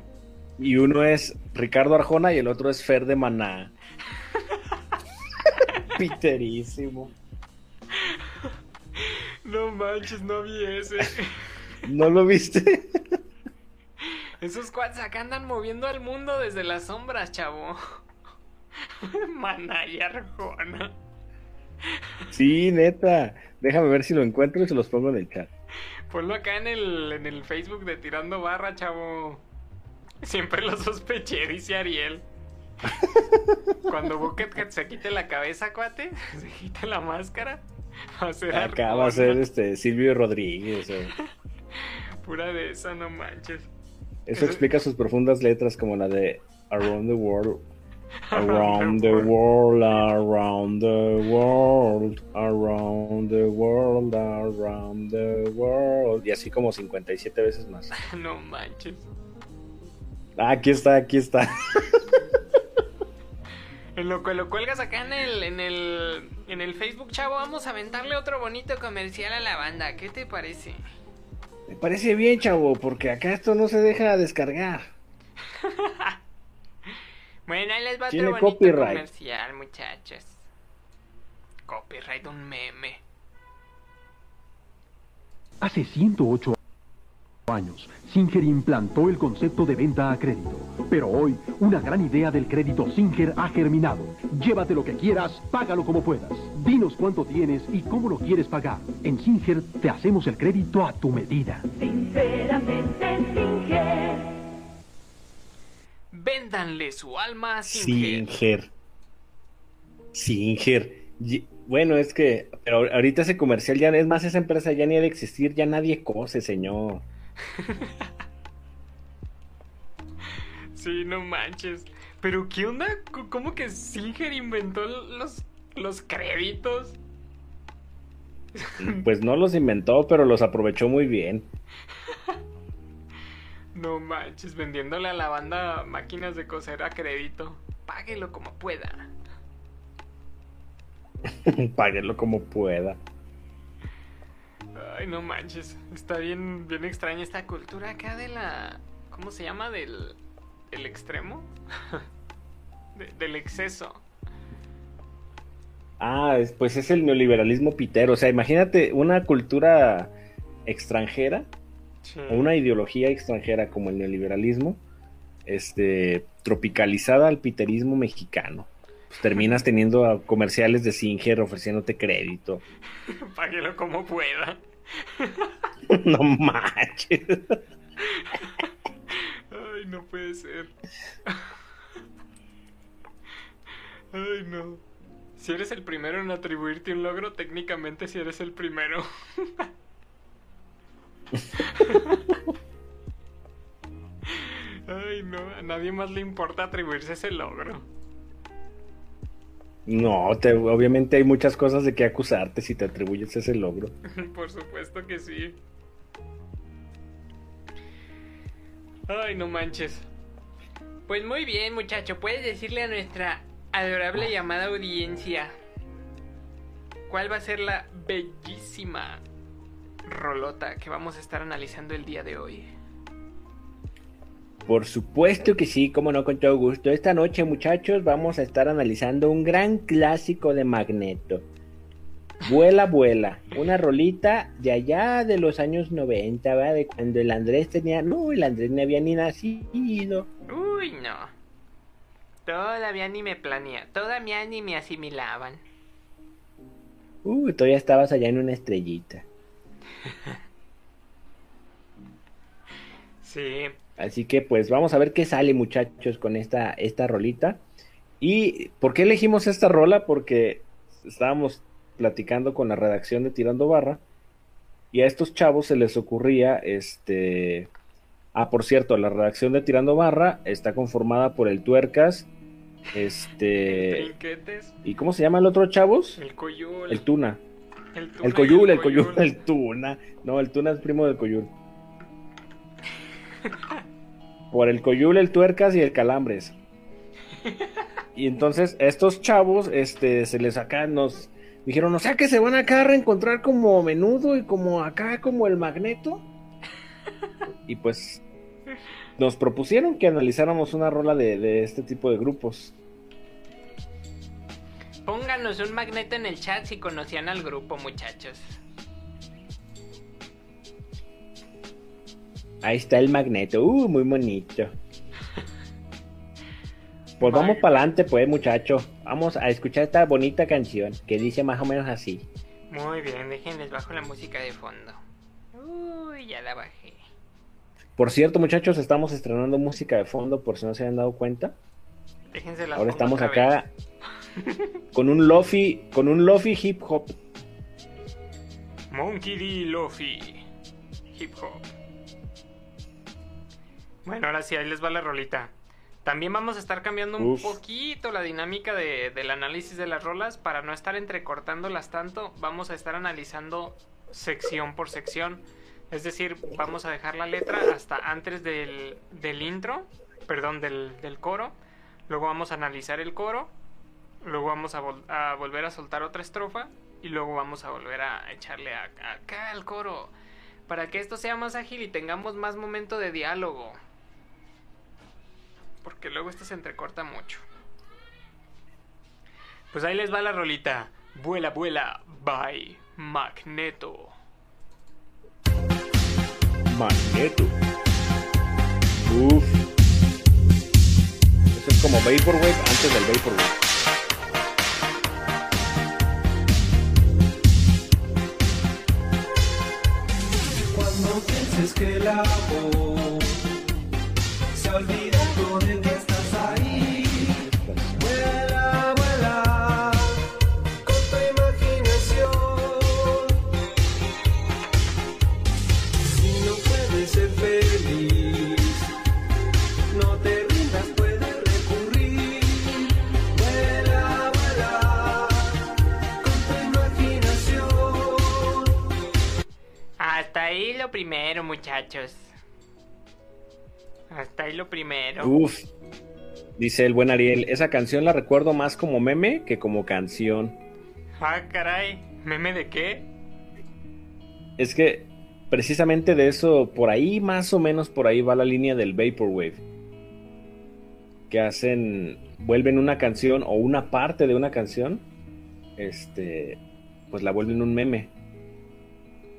y uno es Ricardo Arjona y el otro es Fer de Maná. Piterísimo. No manches, no vi ese. ¿No lo viste? Esos cuates acá andan moviendo al mundo desde las sombras, chavo. Maná y Arjona. Sí, neta. Déjame ver si lo encuentro y se los pongo en el chat. Ponlo acá en el, en el Facebook de Tirando Barra, chavo. Siempre lo sospeché, dice Ariel. Cuando Bucket se quite la cabeza, cuate, se quite la máscara, va a ser Acá va a ser este Silvio Rodríguez. Pura de esa, no manches. Eso explica sus profundas letras como la de Around the World. Around the world, around the world, around the world, around the world. Y así como 57 veces más. No manches. Ah, aquí está, aquí está. En lo que lo cuelgas acá en el, en el, en el Facebook, chavo, vamos a aventarle otro bonito comercial a la banda. ¿Qué te parece? Me parece bien, chavo, porque acá esto no se deja descargar. Bueno, ahí les va Tiene otro bonito copyright. comercial, muchachos. Copyright un meme. Hace 108 años, Singer implantó el concepto de venta a crédito. Pero hoy, una gran idea del crédito Singer ha germinado. Llévate lo que quieras, págalo como puedas. Dinos cuánto tienes y cómo lo quieres pagar. En Singer te hacemos el crédito a tu medida. Sinceramente Singer. Véndanle su alma a Singer. Singer. Singer. Y- Bueno, es que pero ahorita ese comercial ya es más, esa empresa ya ni ha de existir, ya nadie cose, señor. Sí, no manches. Pero ¿qué onda? ¿Cómo que Singer inventó los, los créditos? Pues no los inventó, pero los aprovechó muy bien. No manches, vendiéndole a la banda máquinas de coser a crédito. Páguelo como pueda. Páguelo como pueda. Ay, no manches. Está bien, bien extraña esta cultura acá de la. ¿Cómo se llama? Del. El extremo. De- del exceso. Ah, es- pues es el neoliberalismo pitero. O sea, imagínate una cultura extranjera Sí. o una ideología extranjera como el neoliberalismo, este, tropicalizada al piterismo mexicano. Pues terminas teniendo comerciales de Singer ofreciéndote crédito. Páguelo como pueda. no manches. Ay, no puede ser. Ay, no. Si eres el primero en atribuirte un logro, técnicamente si eres el primero. Ay, no, a nadie más le importa atribuirse ese logro. No, te- obviamente hay muchas cosas de que acusarte si te atribuyes ese logro. Por supuesto que sí. Ay, no manches. Pues muy bien, muchacho. Puedes decirle a nuestra adorable llamada audiencia cuál va a ser la bellísima rolota que vamos a estar analizando el día de hoy. Por supuesto que sí, como no, con todo gusto. Esta noche, muchachos, vamos a estar analizando un gran clásico de Magneto. Vuela, vuela. Una rolita de allá de los años 90, ¿verdad? De cuando el Andrés tenía... No, el Andrés no había ni nacido. Uy, no. Todavía ni me planea. Todavía ni me asimilaban. Uh, todavía estabas allá en una estrellita. Sí. Así que pues vamos a ver qué sale muchachos con esta, esta rolita. ¿Y por qué elegimos esta rola? Porque estábamos platicando con la redacción de Tirando Barra y a estos chavos se les ocurría este... Ah, por cierto, la redacción de Tirando Barra está conformada por el Tuercas, este... Trinquetes. ¿Y cómo se llama el otro chavos? El coyul. El Tuna. el tuna El Coyul, el Coyul, el Tuna. No, el Tuna es primo del Coyul. Por el Coyul, el Tuercas y el Calambres. Y entonces estos chavos, este, se les acá nos dijeron, o sea que se van acá a reencontrar como menudo y como acá como el magneto. Y pues nos propusieron que analizáramos una rola de, de este tipo de grupos. Pónganos un magneto en el chat si conocían al grupo, muchachos. Ahí está el magneto, uh, muy bonito. Pues vamos para adelante, pues, muchacho. Vamos a escuchar esta bonita canción que dice más o menos así. Muy bien, déjenles bajo la música de fondo. Uy, ya la bajé. Por cierto, muchachos, estamos estrenando música de fondo, por si no se han dado cuenta. Déjense la Ahora estamos acá con un lofi, con un lofi hip hop. Monkey D. Lofi. Hip hop. Bueno, ahora sí, ahí les va la rolita. También vamos a estar cambiando un Uf. poquito la dinámica de- del análisis de las rolas para no estar entrecortándolas tanto. Vamos a estar analizando sección por sección. Es decir, vamos a dejar la letra hasta antes del, del intro, perdón, del, del coro. Luego vamos a analizar el coro. Luego vamos a, vol- a volver a soltar otra estrofa. Y luego vamos a volver a echarle a- acá al coro. Para que esto sea más ágil y tengamos más momento de diálogo. Porque luego esto se entrecorta mucho. Pues ahí les va la rolita. Vuela, vuela, by Magneto. Magneto. Uf. Eso es como Vaporwave antes del Vaporwave. Cuando pienses que el amor se ha bonito estás ahí. Vuela, vuela, con tu imaginación. Si no puedes ser feliz, no te rindas, puedes recurrir. Vuela, vuela, con tu imaginación. Hasta ahí lo primero, muchachos. Hasta ahí lo primero. Uf. Dice el buen Ariel, esa canción la recuerdo más como meme que como canción. Ah, caray. ¿Meme de qué? Es que precisamente de eso, por ahí más o menos por ahí va la línea del Vaporwave. Que hacen, vuelven una canción o una parte de una canción, este, pues la vuelven un meme.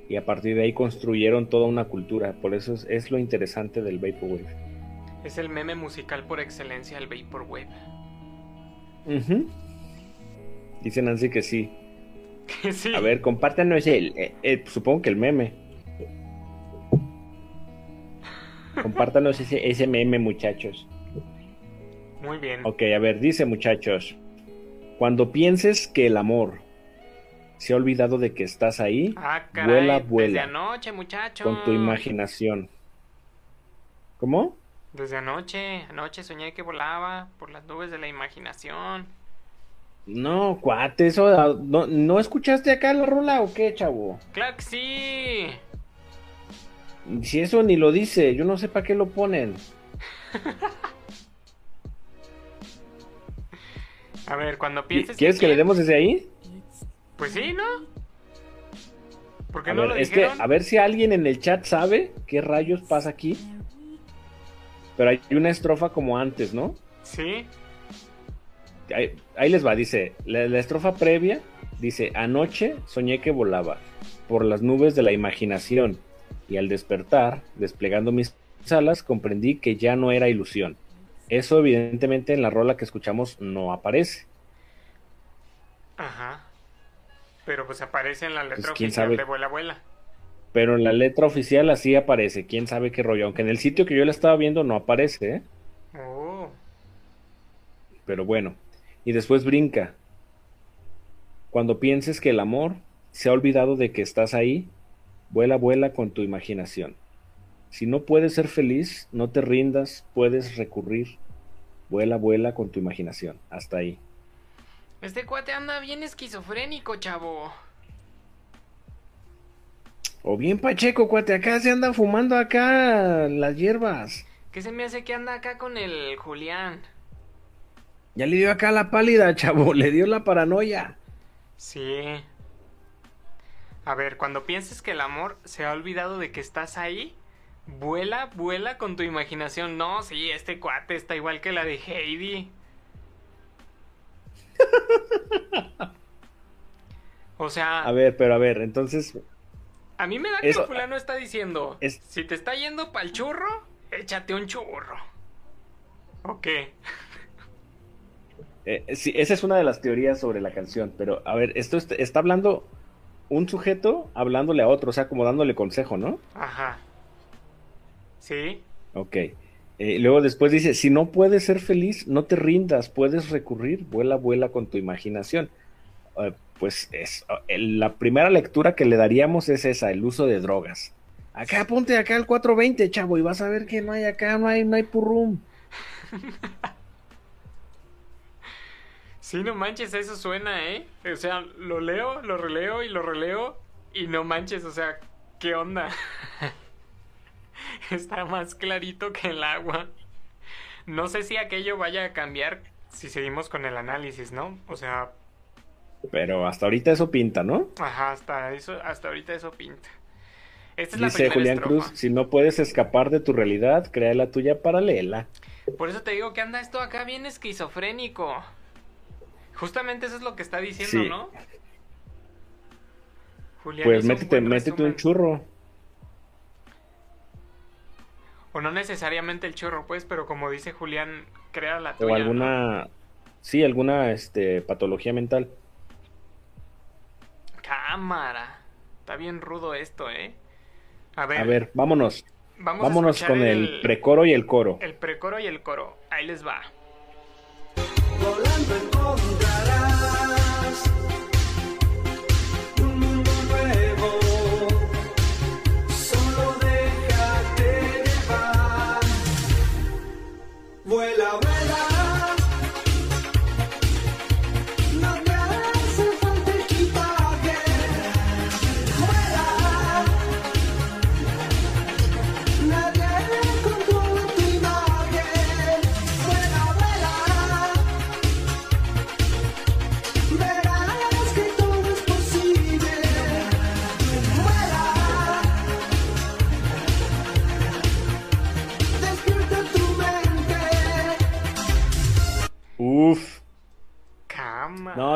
Y a partir de ahí construyeron toda una cultura. Por eso es, es lo interesante del Vaporwave. Es el meme musical por excelencia, el Vaporwave. Ujú. Dice Nancy que sí. sí. A ver, compártanos el, eh, eh, supongo que el meme. Compártanos ese, ese meme, muchachos. Muy bien. Ok, a ver, dice muchachos. Cuando pienses que el amor se ha olvidado de que estás ahí, Ah, caray. vuela, Desde vuela anoche, muchacho. con tu imaginación. ¿Cómo? Desde anoche. Anoche soñé que volaba por las nubes de la imaginación. No, cuate, eso ah, no, ¿no escuchaste acá la rola o qué, chavo? ¡Claro que sí! Si eso ni lo dice, yo no sé para qué lo ponen. A ver, cuando pienses ¿Quieres que le demos desde ahí? Pues sí, ¿no? ¿Por qué A no ver, lo es que a ver si alguien en el chat sabe qué rayos pasa aquí. Pero hay una estrofa como antes, ¿no? Sí. Ahí, ahí les va, dice, la, la estrofa previa dice, anoche soñé que volaba por las nubes de la imaginación y al despertar, desplegando mis alas, comprendí que ya no era ilusión. Eso evidentemente en la rola que escuchamos no aparece. Ajá. Pero pues aparece en la letra Pues, ¿quién oficial sabe? de Vuela Vuela. Pero en la letra oficial así aparece, quién sabe qué rollo. Aunque en el sitio que yo la estaba viendo no aparece, ¿eh? Oh. Pero bueno. Y después brinca. Cuando pienses que el amor se ha olvidado de que estás ahí, vuela, vuela con tu imaginación. Si no puedes ser feliz, no te rindas, puedes recurrir. Vuela, vuela con tu imaginación. Hasta ahí. Este cuate anda bien esquizofrénico, chavo. O bien Pacheco, cuate, acá se anda fumando acá las hierbas. ¿Qué se me hace que anda acá con el Julián? Ya le dio acá la pálida, chavo, le dio la paranoia. Sí. A ver, cuando pienses que el amor se ha olvidado de que estás ahí, vuela, vuela con tu imaginación. No, sí, este cuate está igual que la de Heidi. O sea, A ver, pero a ver, entonces, a mí me da que eso- el fulano está diciendo, es- si te está yendo pa'l churro, échate un churro. Ok. Eh, sí, esa es una de las teorías sobre la canción, pero a ver, esto est- está hablando un sujeto hablándole a otro, o sea, como dándole consejo, ¿no? Ajá. ¿Sí? Ok. Eh, luego después dice, si no puedes ser feliz, no te rindas, puedes recurrir, vuela, vuela con tu imaginación. Eh, pues es, el- la primera lectura que le daríamos es esa, el uso de drogas. Acá ponte acá el 420, chavo, y vas a ver que no hay acá, no hay, no hay purrum. Sí, no manches, eso suena, ¿eh? O sea, lo leo, lo releo y lo releo y no manches, o sea, ¿qué onda? Está más clarito que el agua. No sé si aquello vaya a cambiar si seguimos con el análisis, ¿no? O sea, Pero hasta ahorita eso pinta, ¿no? ajá, hasta eso, hasta ahorita eso pinta. Esta es la Dice Julián estrofa. Cruz, si no puedes escapar de tu realidad, crea la tuya paralela. Por eso te digo que anda esto acá bien esquizofrénico. Justamente eso es lo que está diciendo, Sí. ¿no? Julián Pues hizo un métete, métete un churro. O no necesariamente el churro, pues, pero como dice Julián, crea la O tuya. ¿no? alguna, sí, alguna este, patología mental. Cámara. Está bien rudo esto, ¿eh? A ver, A ver, vámonos. vamos Vámonos con el precoro y el coro. El precoro y el coro. Ahí les va. Volando encontrarás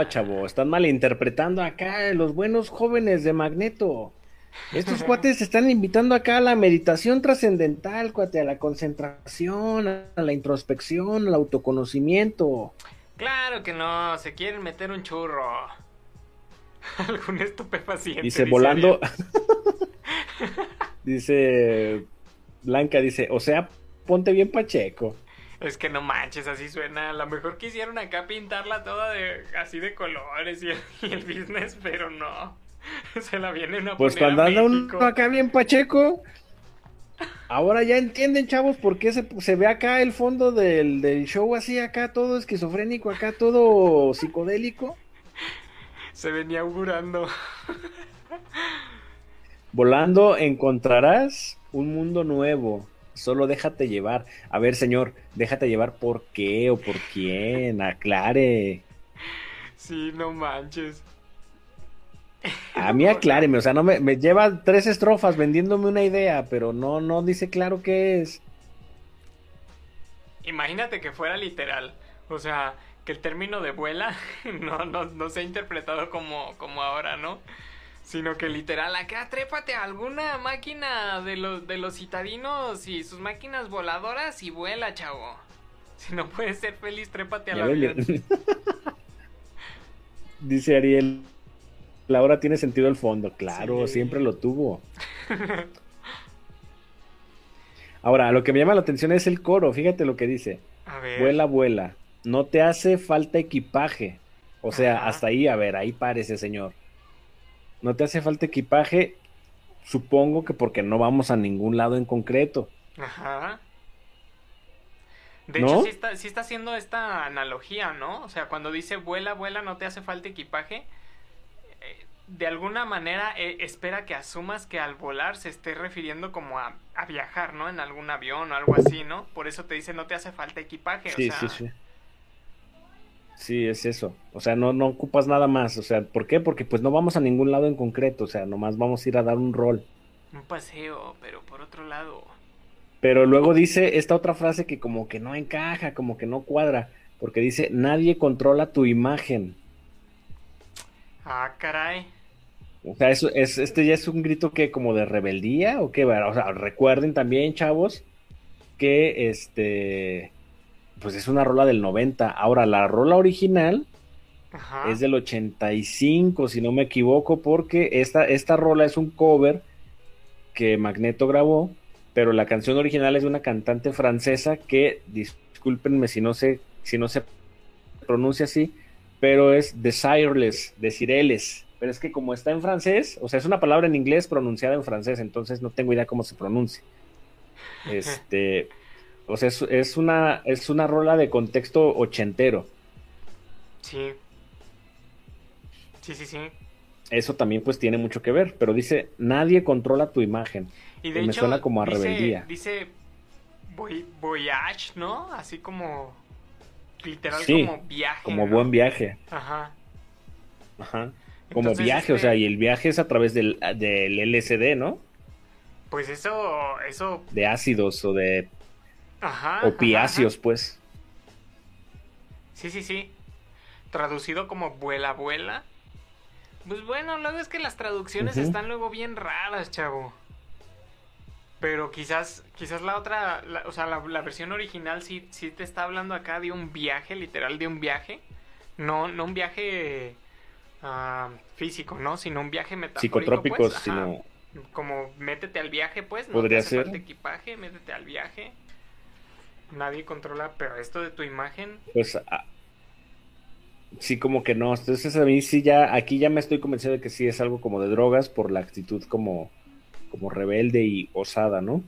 chavo. Están malinterpretando acá los buenos jóvenes de Magneto. Estos cuates te están invitando acá a la meditación trascendental, cuate, a la concentración, a la introspección, al autoconocimiento. Claro que no, se quieren meter un churro. Algún estupefaciente. Dice, volando. Dice Blanca, dice, o sea, ponte bien pacheco. Es que no manches, así suena. A lo mejor quisieron acá pintarla toda de así de colores y el, y el business, pero no. Se la vienen a Pues cuando anda uno acá bien pacheco, ahora ya entienden, chavos, por qué se, se ve acá el fondo del, del show así, acá todo esquizofrénico, acá todo psicodélico. Se venía augurando. Volando encontrarás un mundo nuevo. Solo déjate llevar. A ver, señor, déjate llevar por qué o por quién. Aclare. Sí, no manches. A mí acláreme, o sea, no me, me lleva tres estrofas vendiéndome una idea, pero no, no dice claro qué es. Imagínate que fuera literal. O sea, que el término de vuela no, no, no sea interpretado como, como ahora, ¿no? Sino que literal, acá trépate a alguna máquina de los, de los citadinos y sus máquinas voladoras y vuela, chavo. Si no puedes ser feliz, trépate ves, avión. mira. Dice Ariel, la hora tiene sentido el fondo. Claro, Sí. siempre lo tuvo. Ahora, lo que me llama la atención es el coro. Fíjate lo que dice. A ver. Vuela, vuela. No te hace falta equipaje. O sea, Ajá. hasta ahí, a ver, ahí párese, señor. No te hace falta equipaje. Supongo que porque no vamos a ningún lado en concreto. Ajá. De ¿No? hecho, sí está, sí está haciendo esta analogía, ¿no? O sea, cuando dice vuela, vuela, no te hace falta equipaje. eh, De alguna manera eh, espera que asumas que al volar se esté refiriendo como a, a viajar, ¿no? En algún avión o algo así, ¿no? Por eso te dice no te hace falta equipaje. Sí, o sea, sí, sí. Sí, es eso. O sea, no, no ocupas nada más. O sea, ¿por qué? Porque pues no vamos a ningún lado en concreto. O sea, nomás vamos a ir a dar un rol. un paseo, pero por otro lado. Pero luego dice esta otra frase que como que no encaja, como que no cuadra. Porque dice, nadie controla tu imagen. Ah, caray. O sea, eso es, este ya es un grito que como de rebeldía o qué, o sea, recuerden también, chavos, que este, pues es una rola del 90. Ahora, la rola original Ajá. es del 85, si no me equivoco, porque esta, esta rola es un cover que Magneto grabó, pero la canción original es de una cantante francesa que, discúlpenme si no sé, si no se pronuncia así, pero es Desireless, Desireles. Pero es que como está en francés, o sea, es una palabra en inglés pronunciada en francés, entonces no tengo idea cómo se pronuncia. Este, o sea, es, es una, es una rola de contexto ochentero. Sí. Sí, sí, sí. Eso también pues tiene mucho que ver, pero dice, nadie controla tu imagen. Y de Me hecho, suena como a dice- rebeldía. Dice voy- voyage, ¿no? Así como literal Sí, como viaje. Como ¿no? buen viaje. Ajá. Ajá. Como Entonces, viaje, o este, sea, y el viaje es a través del, del LSD, ¿no? Pues eso, eso, De ácidos o de ajá. ajá, opiáceos, pues. Sí, sí, sí. Traducido como vuela, vuela. Pues bueno, luego es que las traducciones están luego bien raras, chavo. Pero quizás, quizás la otra, la- o sea, la, la versión original sí, sí te está hablando acá de un viaje, literal de un viaje. No, no un viaje ah, físico, ¿no? Sino un viaje metafórico. Psicotrópicos, pues, sino Como métete al viaje, pues. No Podría te hace ser. falta equipaje, métete al viaje. Nadie controla, pero esto de tu imagen. pues ah, sí como que no. Entonces a mí sí ya, aquí ya me estoy convencido de que sí es algo como de drogas por la actitud como, como rebelde y osada, ¿no?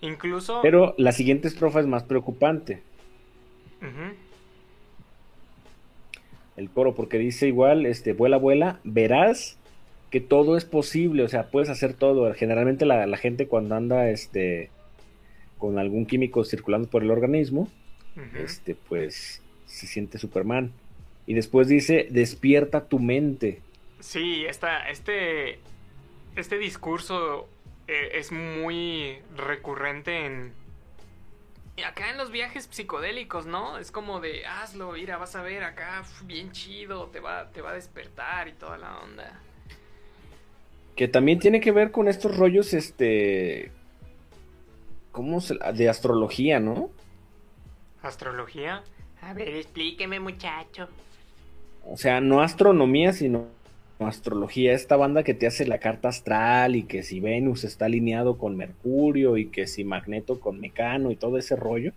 Incluso. Pero la siguiente estrofa es más preocupante. el coro, porque dice igual, este, vuela, vuela, verás que todo es posible, o sea, puedes hacer todo. Generalmente la, la gente cuando anda, este, con algún químico circulando por el organismo, este, pues, se siente Superman. Y después dice, despierta tu mente. Sí, esta, este, este discurso eh, es muy recurrente en, acá en los viajes psicodélicos, ¿no? Es como de hazlo, mira, vas a ver acá, bien chido, te va, te va a despertar y toda la onda. Que también tiene que ver con estos rollos, este. ¿Cómo se.? De astrología, ¿no? ¿Astrología? A ver, explíqueme, muchacho. O sea, no astronomía, sino astrología. Esta banda que te hace la carta astral y que si Venus está alineado con Mercurio y que si Magneto con Mecano y todo ese rollo.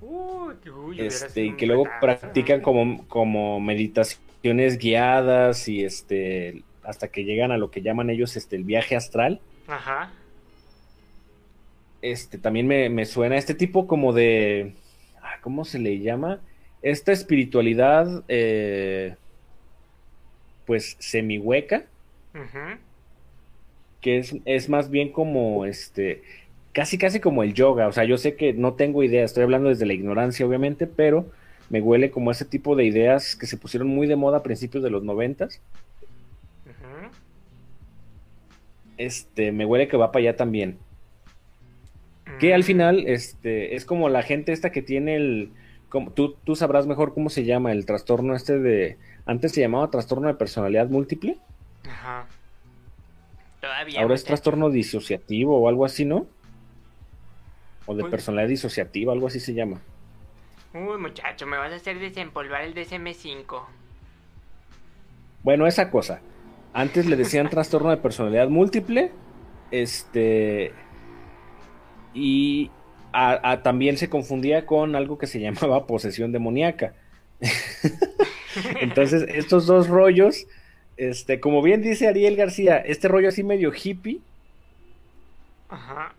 Uy, uy, Este, y que luego practican como, como meditaciones guiadas y este. Hasta que llegan a lo que llaman ellos este, el viaje astral. Ajá. Este también me, me suena este tipo como de ah, ¿cómo se le llama? Esta espiritualidad eh, pues semihueca, que es, es más bien como este casi casi como el yoga, o sea, yo sé que no tengo idea, estoy hablando desde la ignorancia obviamente, pero me huele como ese tipo de ideas que se pusieron muy de moda a principios de los noventas, este, me huele que va para allá también. Que al final, este, es como la gente esta que tiene el, como, tú, tú sabrás mejor cómo se llama el trastorno este de, antes se llamaba trastorno de personalidad múltiple, Ajá. Todavía. ahora es trastorno disociativo o algo así, ¿no? O de Pues- personalidad disociativa, algo así se llama. Uy, muchacho, me vas a hacer desempolvar el DSM-5. Bueno, esa cosa. Antes le decían trastorno de personalidad múltiple, este, y a- a- también se confundía con algo que se llamaba posesión demoníaca. Entonces, estos dos rollos, este, como bien dice Ariel García, este rollo así medio hippie Ajá.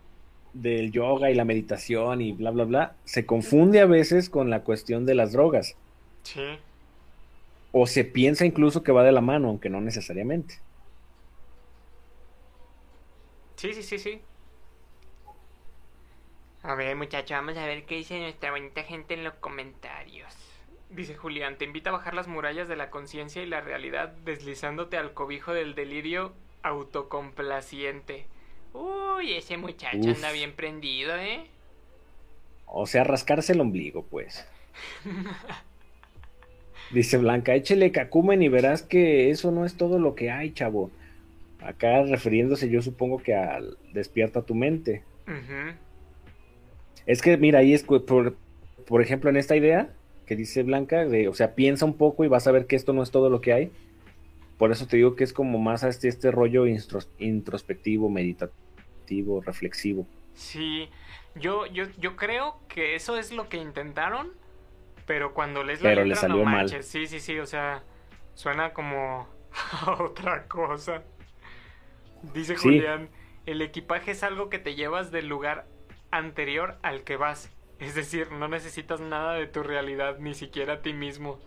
del yoga y la meditación y bla, bla, bla, se confunde a veces con la cuestión de las drogas. Sí. O se piensa incluso que va de la mano, aunque no necesariamente. Sí, sí, sí, sí. A ver, muchacho, vamos a ver qué dice nuestra bonita gente en los comentarios. Dice Julián, te invita a bajar las murallas de la conciencia y la realidad deslizándote al cobijo del delirio autocomplaciente. Uy, ese muchacho Uf. anda bien prendido, ¿eh? O sea, rascarse el ombligo, pues. Dice Blanca, échele cacumen y verás que eso no es todo lo que hay, chavo. Acá refiriéndose yo supongo que al despierta tu mente. Es que mira, ahí es por, por ejemplo en esta idea que dice Blanca, de, o sea, piensa un poco y vas a ver que esto no es todo lo que hay. Por eso te digo que es como más este, este rollo introspectivo, meditativo, reflexivo. Sí, yo, yo, yo creo que eso es lo que intentaron, pero cuando lees la Pero le letra no salió mal. Sí, sí, sí, o sea, suena como a otra cosa. Dice Sí. Julián, el equipaje es algo que te llevas del lugar anterior al que vas. Es decir, no necesitas nada de tu realidad, ni siquiera a ti mismo.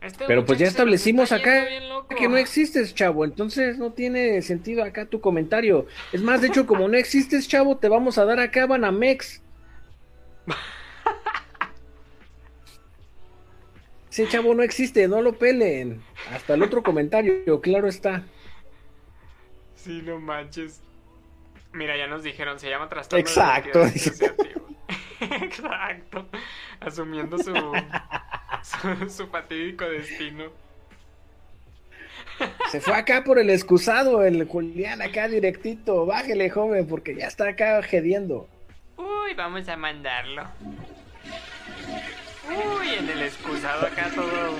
Este Pero pues ya establecimos acá que no existes, chavo. Entonces no tiene sentido acá tu comentario. Es más, de hecho, como no existes, chavo, te vamos a dar acá Banamex. Ese chavo no existe, no lo pelen. Hasta el otro comentario, claro está. Sí, no manches. Mira, ya nos dijeron, se llama trastorno Exacto. disociativo. Exacto. Asumiendo su, su, su fatídico destino. Se fue acá por el excusado, el Julián, acá directito. Bájele, joven, porque ya está acá gediendo. Uy, vamos a mandarlo. Uy, en el excusado acá todo.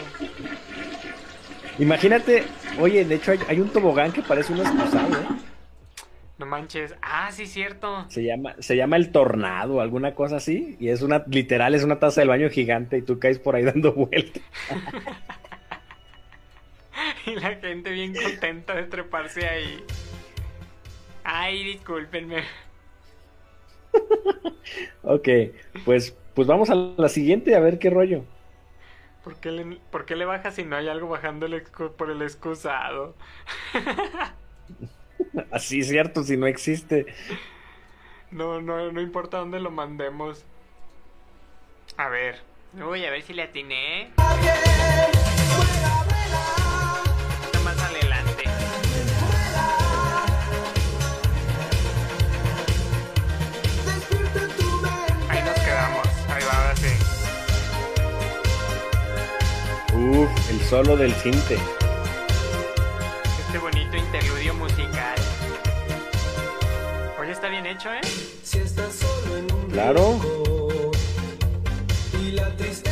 Imagínate, oye, de hecho hay, hay un tobogán que parece un excusado, ¿eh? No manches. Ah, sí, cierto. Se llama, se llama el tornado, alguna cosa así, y es una, literal, es una taza del baño gigante y tú caes por ahí dando vueltas. Y la gente bien contenta de treparse ahí. Ay, discúlpenme. Ok, pues, pues vamos a la siguiente a ver qué rollo. ¿Por qué le, por qué le bajas si no hay algo excu- por el excusado? Así es cierto, si no existe. No, no, no importa dónde lo mandemos. A ver. Uy, a ver si le atiné. Más adelante. Ahí nos quedamos. Ahí va, sí. Uf, el solo del cinte. Hecho, ¿eh? Si estás solo en un Claro. rincón y la tristeza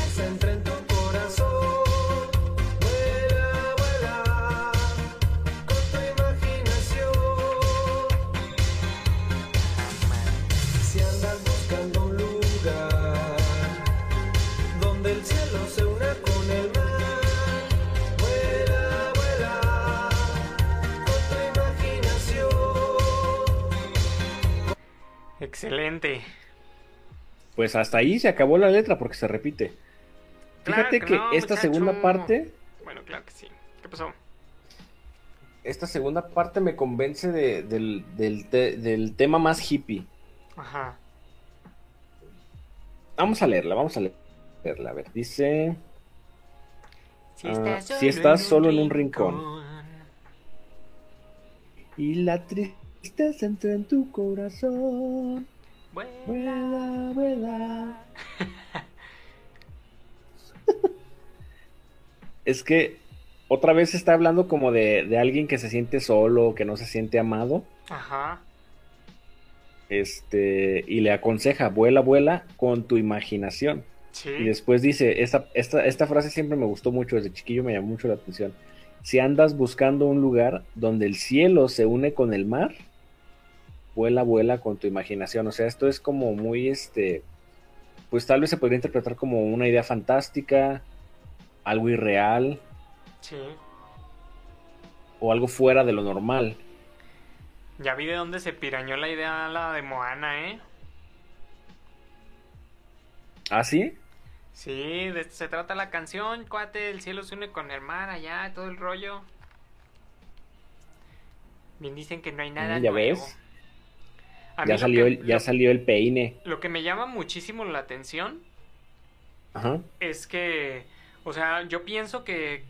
Excelente. Pues hasta ahí se acabó la letra porque se repite. Claro Fíjate que que no, esta muchacho. segunda parte, Bueno, claro que sí. ¿Qué pasó? esta segunda parte me convence de- del, del te- del tema más hippie. Ajá. Vamos a leerla, vamos a leerla. A ver, dice... Si Ah, estás si solo, estás en, solo un en un rincón. Y la tristeza entra en tu corazón. Vuela. Vuela, vuela. es que otra vez está hablando como de, de alguien que se siente solo, que no se siente amado. Ajá. Este, y le aconseja, vuela, vuela con tu imaginación. Sí. Y después dice, esta, esta, esta frase siempre me gustó mucho, desde chiquillo me llamó mucho la atención. Si andas buscando un lugar donde el cielo se une con el mar, vuela, vuela con tu imaginación. O sea, esto es como muy, este, pues tal vez se podría interpretar como una idea fantástica, algo irreal Sí. o algo fuera de lo normal. Ya vi de dónde se pirañó la idea la de Moana, ¿eh? ¿Ah, sí? Sí, de esto se trata la canción, cuate, el cielo se une con el mar allá, todo el rollo. Bien dicen que no hay nada Mm, ya nuevo. ves. Ya salió, que- el, ya lo- salió el peine. Lo que me llama muchísimo la atención Ajá. es que, o sea, yo pienso que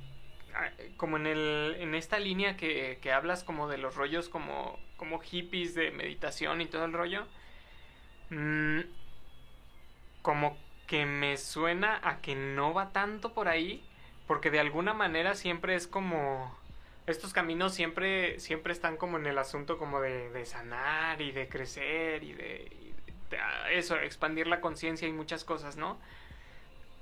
ah, como en el en esta línea que, que hablas como de los rollos como como hippies de meditación y todo el rollo, mm, como que me suena a que no va tanto por ahí, porque de alguna manera siempre es como estos caminos siempre siempre están como en el asunto como de, de sanar y de crecer y de, y de- ah, eso, expandir la conciencia y muchas cosas, ¿no?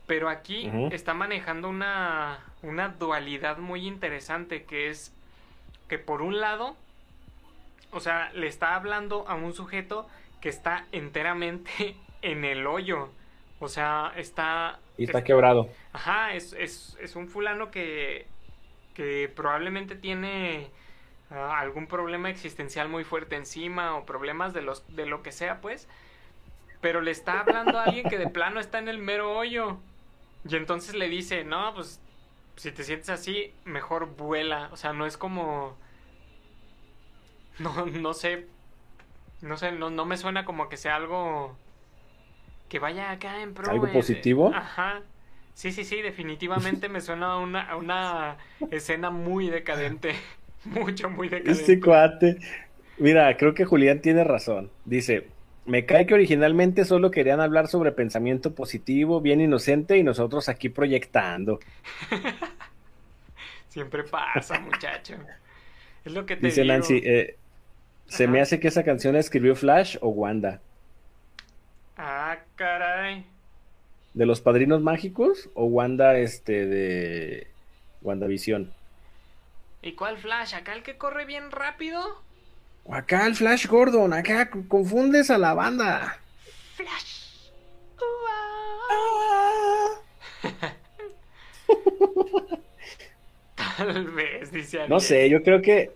Pero aquí está manejando una, una dualidad muy interesante que es que por un lado, o sea, le está hablando a un sujeto que está enteramente en el hoyo. O sea, está... Y está es- quebrado. Ajá, es, es, es un fulano que, que probablemente tiene ah, algún problema existencial muy fuerte encima o problemas de, los, de lo que sea, pues. Pero le está hablando a alguien que de plano está en el mero hoyo. Y entonces le dice, no, pues si te sientes así, mejor vuela. O sea, no es como... No, no sé. No sé, no, no me suena como que sea algo que vaya acá en pro. ¿Algo positivo? Ajá. Sí, sí, sí, definitivamente me suena a una, a una escena muy decadente. Mucho, muy decadente. Este cuate. Mira, creo que Julián tiene razón. Dice, me cae que originalmente solo querían hablar sobre pensamiento positivo, bien inocente, y nosotros aquí proyectando. Siempre pasa, muchacho. Es lo que te Dice digo. Nancy, eh, se me hace que esa canción la escribió Flash o Wanda. Ah, caray. ¿De los padrinos mágicos o Wanda este de WandaVision? ¿Y cuál flash? ¿Acá el que corre bien rápido? O acá el Flash Gordon, acá confundes a la banda. Flash. Tal vez, dice No Ariel. sé, yo creo que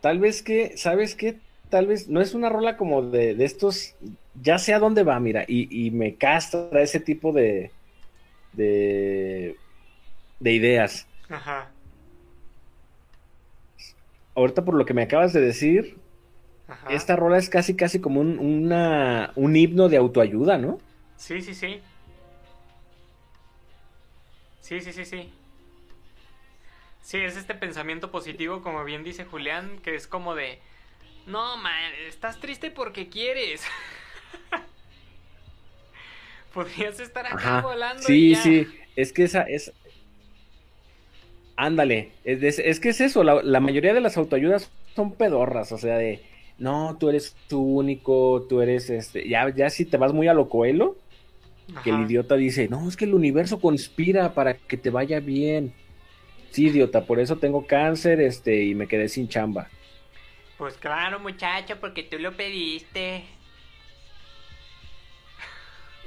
tal vez que, ¿sabes qué? Tal vez no es una rola como de, de estos, ya sé a dónde va, mira, y, y me castra ese tipo de, de, de ideas. Ajá. Ahorita por lo que me acabas de decir, Ajá. esta rola es casi, casi como un, una, un himno de autoayuda, ¿no? Sí, sí, sí. Sí, sí, sí, sí. Sí, es este pensamiento positivo, como bien dice Julián, que es como de, no, man, estás triste porque quieres. Podrías estar acá Ajá. volando y Sí, ya. sí, es que esa es Ándale, es, es- es que es eso, la, la mayoría de las autoayudas son pedorras, o sea, de, no, tú eres tu único, tú eres, este, ya, ya si te vas muy a lo coelo, que el idiota dice, no, es que el universo conspira para que te vaya bien. Sí, idiota, por eso tengo cáncer, este, y me quedé sin chamba. Pues claro, muchacho, porque tú lo pediste.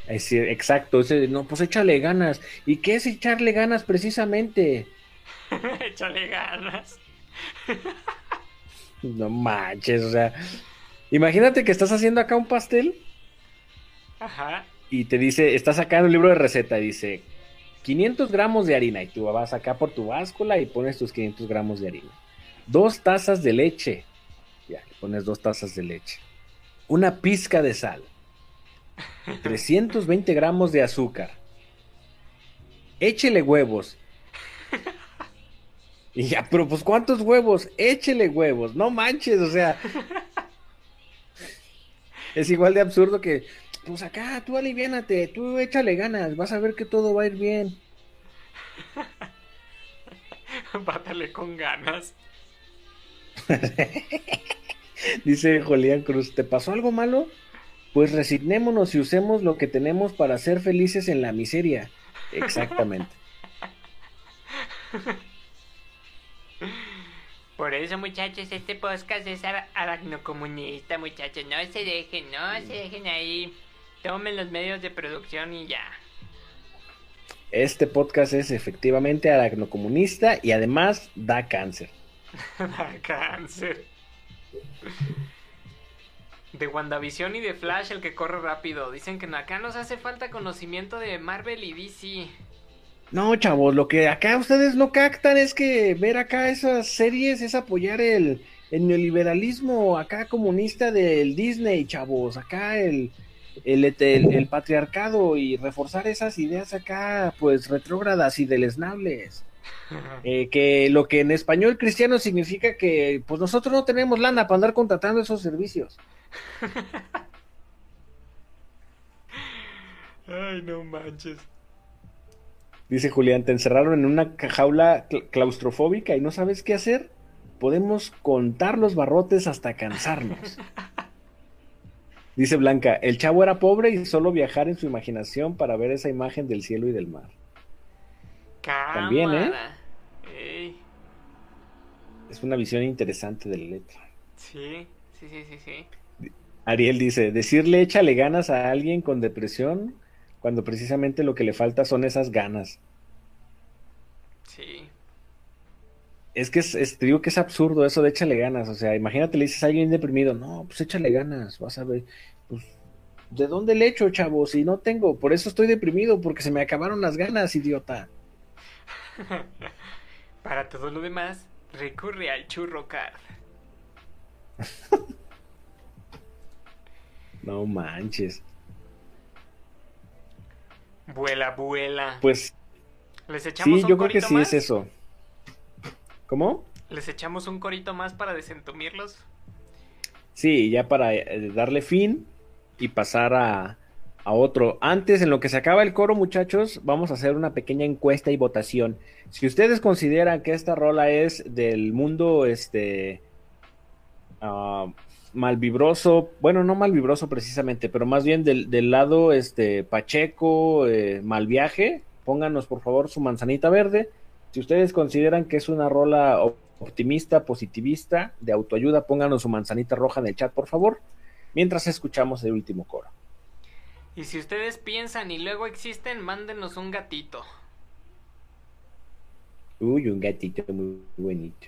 Es exacto, ese, no, pues échale ganas. ¿Y qué es echarle ganas precisamente? Échale ganas. No manches, o sea, imagínate que estás haciendo acá un pastel Ajá. y te dice, estás sacando un libro de receta, dice 500 gramos de harina y tú vas acá por tu báscula y pones tus 500 gramos de harina. Dos tazas de leche, ya, le pones dos tazas de leche. Una pizca de sal. 320 gramos de azúcar. Échele huevos. Y ya, pero pues ¿cuántos huevos? Échele huevos, no manches, o sea. Es igual de absurdo que, pues acá, tú aliviánate, tú échale ganas, vas a ver que todo va a ir bien. Bátale con ganas. Dice Julián Cruz, ¿te pasó algo malo? Pues resignémonos y usemos lo que tenemos para ser felices en la miseria. Exactamente. Por eso, muchachos, este podcast es ara- aracnocomunista, muchachos. No se dejen, no se dejen ahí. Tomen los medios de producción y ya. Este podcast es efectivamente aracnocomunista y además da cáncer. Da cáncer. De WandaVision y de Flash, el que corre rápido. Dicen que acá nos hace falta conocimiento de Marvel y DC. No, chavos, lo que acá ustedes no captan es que ver acá esas series es apoyar el, neoliberalismo acá comunista del Disney, chavos. Acá el- el patriarcado y reforzar esas ideas acá, pues retrógradas y deleznables. Eh, que lo que en español cristiano significa que pues nosotros no tenemos lana para andar contratando esos servicios. Ay, no manches. Dice Julián, te encerraron en una jaula cl- claustrofóbica y no sabes qué hacer. Podemos contar los barrotes hasta cansarnos. Dice Blanca, el chavo era pobre y solo viajar en su imaginación para ver esa imagen del cielo y del mar. También, ¿eh? Cámara. Ey, Es una visión interesante de la letra. sí, sí, sí, sí, sí. Ariel dice, decirle échale ganas a alguien con depresión cuando precisamente lo que le falta son esas ganas. Sí. Es que es, es- te digo que es absurdo eso de échale ganas. O sea, imagínate, le dices a alguien deprimido, no, pues échale ganas, vas a ver. Pues, ¿de dónde le echo, chavo? Si no tengo, por eso estoy deprimido, porque se me acabaron las ganas, idiota. Para todo lo demás, recurre al churro card. No manches. Vuela, vuela. Pues ¿Les echamos sí, un yo creo que sí más? es eso. ¿Cómo? ¿Les echamos un corito más para desentumirlos? Sí, ya para eh, darle fin y pasar a, a otro. Antes, en lo que se acaba el coro, muchachos, vamos a hacer una pequeña encuesta y votación. Si ustedes consideran que esta rola es del mundo, este, ah, malvibroso, bueno, no malvibroso precisamente, pero más bien del, del lado, este, Pacheco, eh, mal viaje, pónganos por favor su manzanita verde. Si ustedes consideran que es una rola op- optimista, positivista, de autoayuda, pónganos su manzanita roja en el chat, por favor, mientras escuchamos el último coro. Y si ustedes piensan y luego existen, mándenos un gatito. Uy, un gatito muy bonito.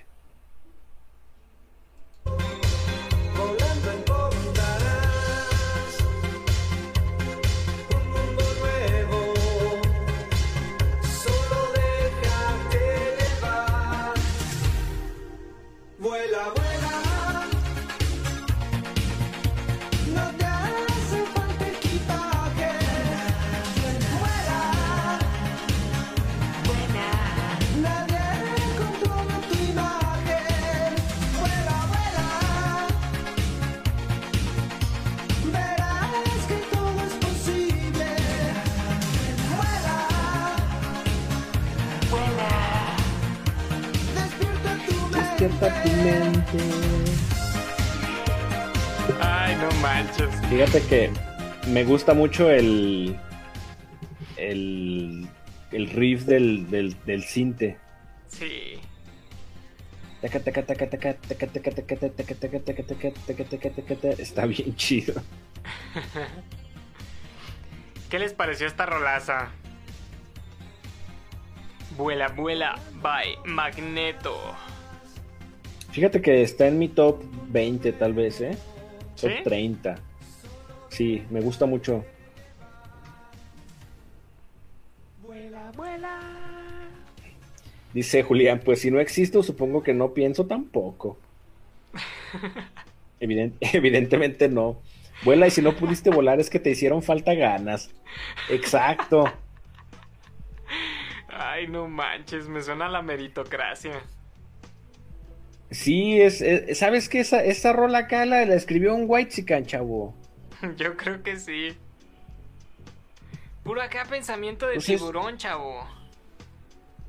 Ay, no manches. Fíjate que me gusta mucho el. el. el riff del, del, del cinte. Sí. Está bien chido. ¿Qué les pareció esta rolaza? Vuela, vuela, bye, Magneto. Fíjate que está en mi top 20 tal vez, ¿eh? Top ¿Sí? 30. Sí, me gusta mucho. Vuela, vuela. Dice Julián, pues si no existo, supongo que no pienso tampoco. Evident- evidentemente no. Vuela y si no pudiste volar es que te hicieron falta ganas. Exacto. Ay, no manches, me suena a la meritocracia. Sí, es, es- ¿sabes qué? Esa, esa rola acá la, la escribió un white chavo. Yo creo que sí. Puro acá pensamiento de Pues es- tiburón, chavo.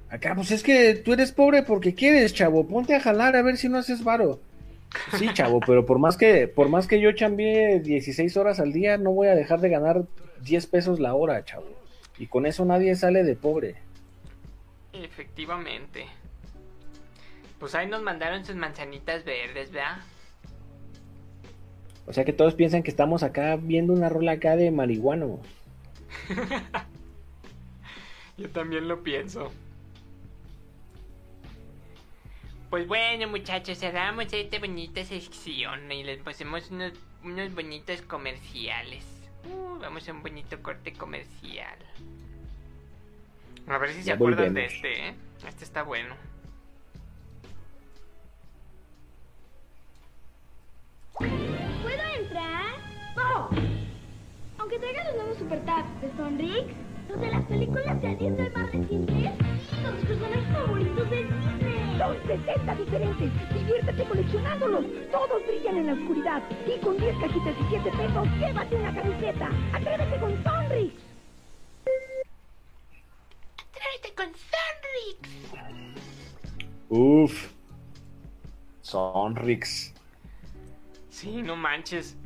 Acá, pues es que tú eres pobre porque quieres, chavo. Ponte a jalar a ver si no haces varo. Sí, chavo, pero por más que, por más que yo chambié 16 horas al día, no voy a dejar de ganar 10 pesos la hora, chavo. Y con eso nadie sale de pobre. Efectivamente. Pues ahí nos mandaron sus manzanitas verdes, ¿verdad? O sea que todos piensan que estamos acá viendo una rola acá de marihuano. Yo también lo pienso. Pues bueno, muchachos, cerramos esta bonita sección y les pasemos unos, unos bonitos comerciales. Uh, vamos a un bonito corte comercial. A ver si se acuerdan de este, ¿eh? Este está bueno. ¿Puedo entrar? ¡No! Aunque traiga los nuevos super tabs de Sonrix, los de las películas de Alice del Mar recientes, son los personajes favoritos de Disney. Son 60 diferentes. Diviértete coleccionándolos. Todos brillan en la oscuridad. Y con 10 cajitas y 7 pesos, llévate una camiseta. Atrévete con Sonrix. ¡Tráete con Sonrix! Uf. Sonrix. Sí, no manches.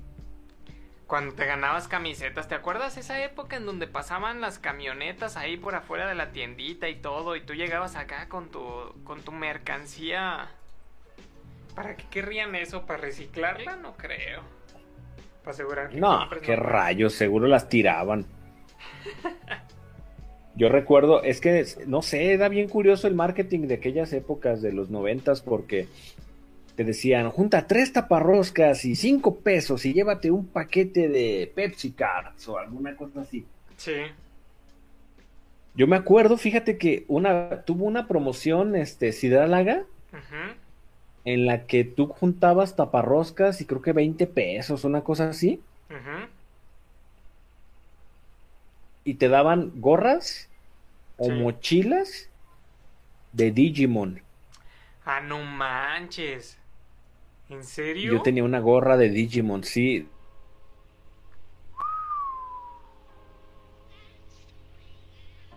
Cuando te ganabas camisetas, ¿te acuerdas esa época en donde pasaban las camionetas ahí por afuera de la tiendita y todo y tú llegabas acá con tu con tu mercancía? ¿Para qué querrían eso? ¿Para reciclarla? No creo. Para asegurar que No, qué rayos, seguro las tiraban. Yo recuerdo, es que, no sé, era bien curioso el marketing de aquellas épocas de los noventas porque te decían, junta tres taparroscas y cinco pesos y llévate un paquete de Pepsi Cards o alguna cosa así. Sí. Yo me acuerdo, fíjate que una, tuvo una promoción, este, Sidrálaga, Ujú. en la que tú juntabas taparroscas y creo que 20 pesos, una cosa así. Ujú. y te daban gorras o Sí. mochilas de Digimon. Ah, no manches. ¿En serio? Yo tenía una gorra de Digimon, sí.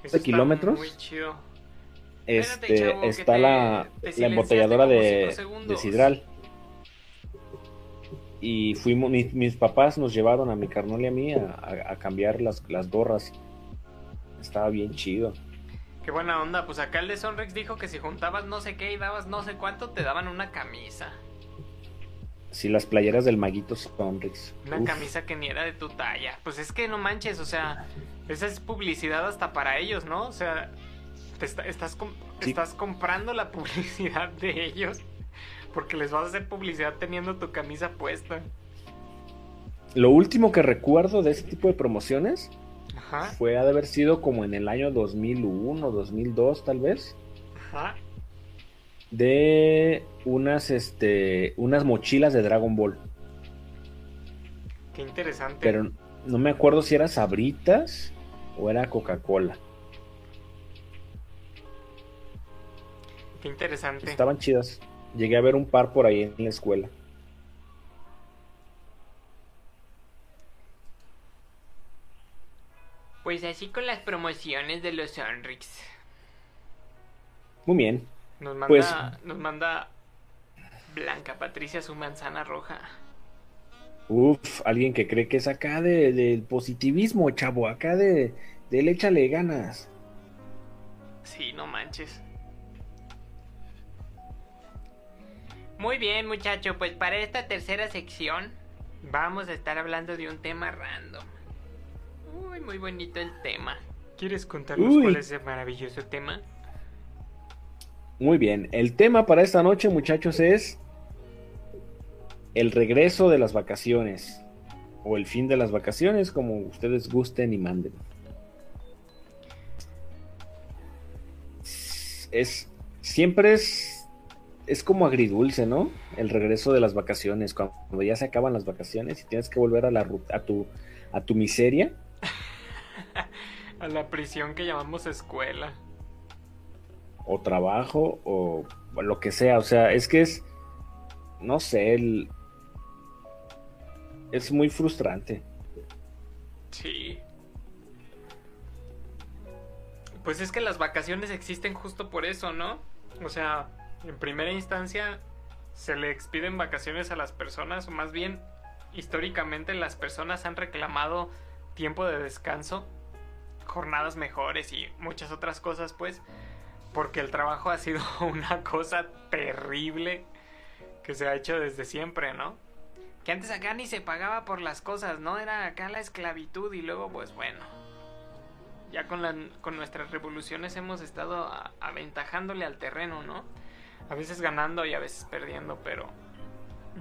Está kilómetros? Muy chido. Espérate, Este, chavo, está te- la, te la embotelladora de, de Sidral. Y fuimos, mi- mis papás nos llevaron a mi carnal y a mí a, a- a cambiar las, las gorras. Estaba bien chido. Qué buena onda, pues acá el de Sonrex dijo que si juntabas no sé qué y dabas no sé cuánto, te daban una camisa. Sí, las playeras del maguito Sonrix. Una Uf. camisa que ni era de tu talla. Pues es que no manches, o sea, esa es publicidad hasta para ellos, ¿no? O sea, te está- estás, Sí. estás comprando la publicidad de ellos porque les vas a hacer publicidad teniendo tu camisa puesta. Lo último que recuerdo de este tipo de promociones Ajá, fue ha de haber sido como en el año 2001, 2002 tal vez. ajá. De unas este unas mochilas de Dragon Ball, Qué interesante. pero no me acuerdo si era Sabritas o era Coca-Cola. Qué interesante. Estaban chidas. Llegué a ver un par por ahí en la escuela. Pues así con las promociones de los Sonrix. Muy bien. Nos manda, Pues- nos manda Blanca Patricia su manzana roja. Uf, alguien que cree que es acá de, del positivismo, chavo, acá de, del échale ganas. Sí, no manches. Muy bien, muchacho, pues para esta tercera sección vamos a estar hablando de un tema random. Uy, muy bonito el tema. ¿Quieres contarnos Uy. cuál es ese maravilloso tema? Muy bien, el tema para esta noche, muchachos, es el regreso de las vacaciones. O el fin de las vacaciones, como ustedes gusten y manden. Es. Siempre es. Es como agridulce, ¿no? El regreso de las vacaciones. Cuando ya se acaban las vacaciones y tienes que volver a la a tu, a tu miseria. A la prisión que llamamos escuela. O trabajo o lo que sea. O sea, es que es, no sé, el- es muy frustrante. Sí. Pues es que las vacaciones existen justo por eso, ¿no? O sea, en primera instancia se le expiden vacaciones a las personas, o más bien, históricamente las personas han reclamado tiempo de descanso, jornadas mejores y muchas otras cosas, pues, porque el trabajo ha sido una cosa terrible que se ha hecho desde siempre, ¿no? Que antes acá ni se pagaba por las cosas, ¿no? Era acá la esclavitud y luego, pues bueno. Ya con, con nuestras revoluciones hemos estado aventajándole al terreno, ¿no? A veces ganando y a veces perdiendo, pero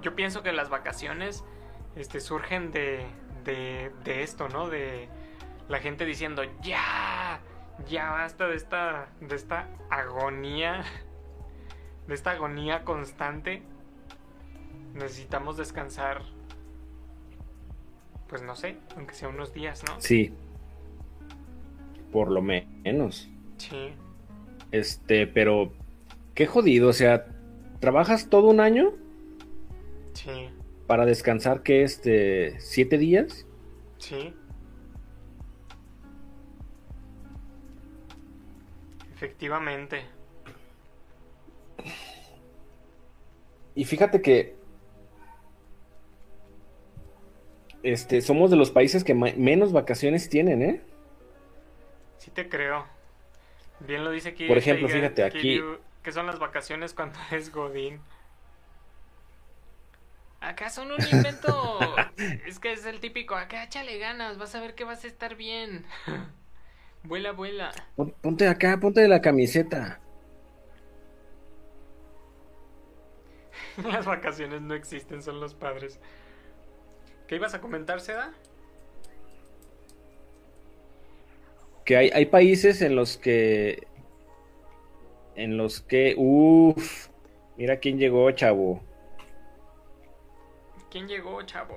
yo pienso que las vacaciones este, surgen de, de, de esto, ¿no? De la gente diciendo, ya, ya basta de esta, de esta agonía, de esta agonía constante necesitamos descansar. Pues no sé, aunque sea unos días, ¿no? Sí. Por lo me- menos. Sí. Este, pero qué jodido, o sea, trabajas todo un año Sí, para descansar que este siete días. sí. Efectivamente. Y fíjate que este somos de los países que menos vacaciones tienen, ¿eh? Sí te creo. Bien lo dice aquí. Por ejemplo, Tiger- fíjate, aquí- que son las vacaciones cuando eres Godín. Acá son un invento. es que es el típico. Acá échale ganas. Vas a ver que vas a estar bien. vuela, vuela. Pon- Ponte acá, ponte la camiseta. Las vacaciones no existen, son los padres. ¿Qué ibas a comentar, Seda? Que hay, hay países en los que. En los que. Uff. Mira quién llegó, chavo. ¿Quién llegó, chavo?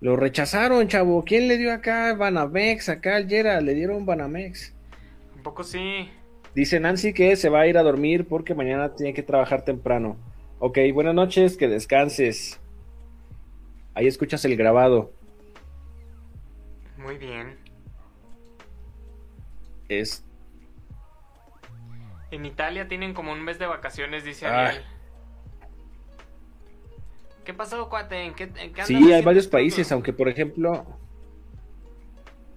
Lo rechazaron, chavo. ¿Quién le dio acá Banamex? Acá al le dieron Banamex. Un poco sí. Dice Nancy que se va a ir a dormir porque mañana tiene que trabajar temprano. Ok, buenas noches, que descanses. Ahí escuchas el grabado. Muy bien. Es. En Italia tienen como un mes de vacaciones, dice Ah. Ariel. ¿Qué pasó, cuate? ¿En qué, en qué Sí, hay varios países, aunque por ejemplo.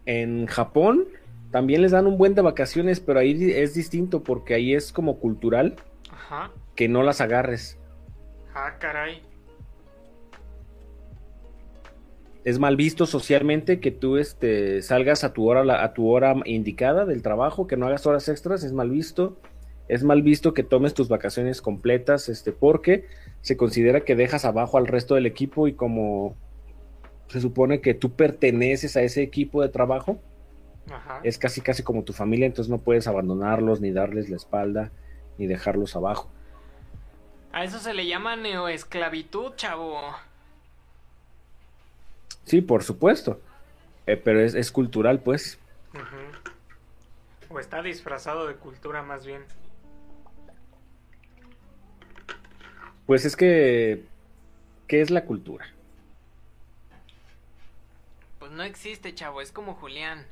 En Japón también les dan un buen de vacaciones, pero ahí es distinto porque ahí es como cultural Ajá. que no las agarres. Ah, caray. es mal visto socialmente que tú este, salgas a tu hora a tu hora indicada del trabajo, que no hagas horas extras, es mal visto. Es mal visto que tomes tus vacaciones completas, este, porque se considera que dejas abajo al resto del equipo y como se supone que tú perteneces a ese equipo de trabajo, Ajá. es casi casi como tu familia, entonces no puedes abandonarlos ni darles la espalda ni dejarlos abajo. A eso se le llama neoesclavitud, chavo. Sí, por supuesto, Eh, pero es, es cultural, pues. O está disfrazado de cultura, más bien. Pues es que, ¿qué es la cultura? Pues no existe, chavo. Es como Julián.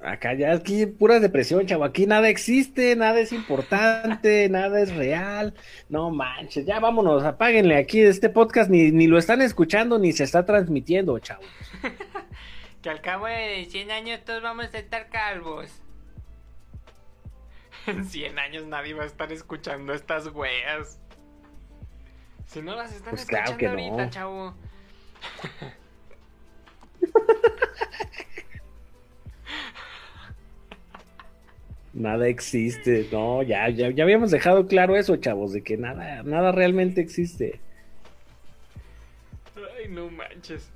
Acá ya aquí pura depresión, chavo. Aquí nada existe, nada es importante, nada es real. No manches, ya vámonos, apáguenle aquí este podcast, ni, ni lo están escuchando ni se está transmitiendo, chavo. Que al cabo de 100 años todos vamos a estar calvos. En 100 años nadie va a estar escuchando estas weas. Si no las están Pues claro escuchando que ahorita, no. chavo. Nada existe, no, ya, ya, ya habíamos dejado claro eso, chavos, de que nada, nada realmente existe. Ay, no manches.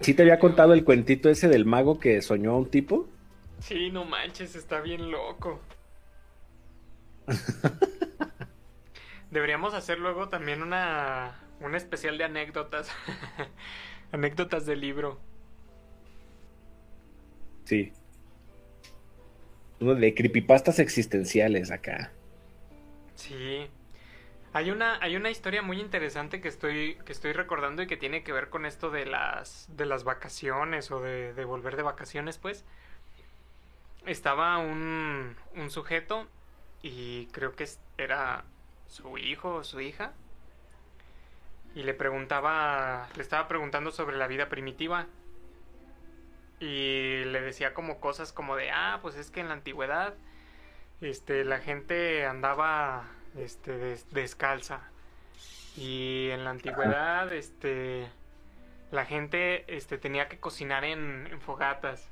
¿Sí te había contado el cuentito ese del mago que soñó a un tipo? Sí, no manches, está bien loco. Deberíamos hacer luego también una, un especial de anécdotas. anécdotas del libro. Sí. Uno de creepypastas existenciales acá. Sí. Hay una, hay una historia muy interesante que estoy, que estoy recordando y que tiene que ver con esto de las, de las vacaciones o de, de volver de vacaciones, pues. Estaba un, un sujeto y creo que era su hijo o su hija. Y le preguntaba, le estaba preguntando sobre la vida primitiva. Y le decía como cosas como de, ah, pues es que en la antigüedad este, la gente andaba este, des- descalza. Y en la antigüedad, este, la gente este, tenía que cocinar en, en fogatas.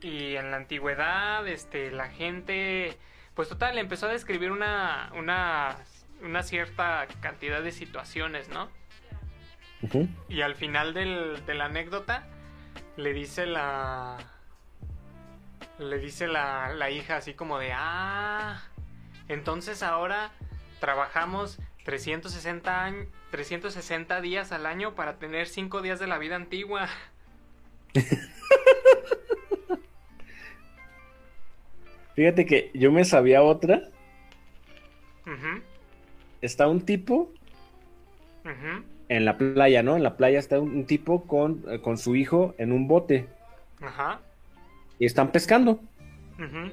Y en la antigüedad, este, la gente, pues total, le empezó a describir una, una, una cierta cantidad de situaciones, ¿no? Y al final del, de la anécdota le dice la. Le dice la, la hija así como de. Ah. Entonces ahora trabajamos 360, años, 360 días al año para tener 5 días de la vida antigua. Fíjate que yo me sabía otra. Ujú, Está un tipo en la playa, ¿no? En la playa está un, tipo con, eh, con su hijo en un bote Ajá. y están pescando. ujú,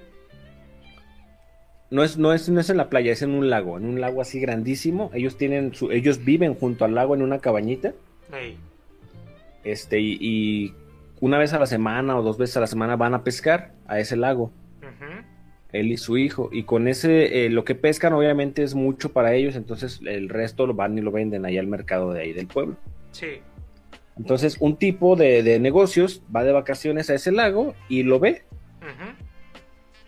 No es, no es, no es en la playa, es en un lago, en un lago así grandísimo. Ellos tienen su, ellos viven junto al lago en una cabañita. ey, Este, y, y una vez a la semana o dos veces a la semana van a pescar a ese lago. ujú, él y su hijo. Y con ese, eh, lo que pescan obviamente es mucho para ellos, entonces el resto lo van y lo venden ahí al mercado de ahí del pueblo. Sí. Entonces un tipo de, de negocios va de vacaciones a ese lago y lo ve.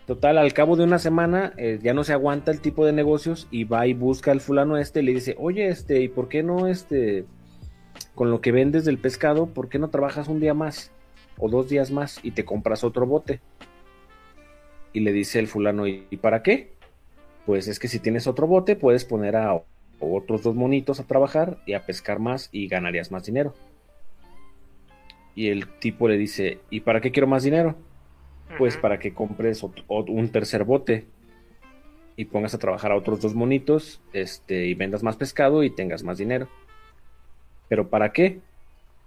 Total, al cabo de una semana eh, ya no se aguanta el tipo de negocios y va y busca al fulano este y le dice, oye, este, ¿y por qué no, este, con lo que vendes del pescado, por qué no trabajas un día más o dos días más y te compras otro bote? Y le dice el fulano, ¿y, para qué? Pues es que si tienes otro bote puedes poner a otros dos monitos a trabajar y a pescar más y ganarías más dinero. Y el tipo le dice, ¿y para qué quiero más dinero? pues para que compres ot- ot- un tercer bote y pongas a trabajar a otros dos monitos, este, y vendas más pescado y tengas más dinero. ¿Pero para qué?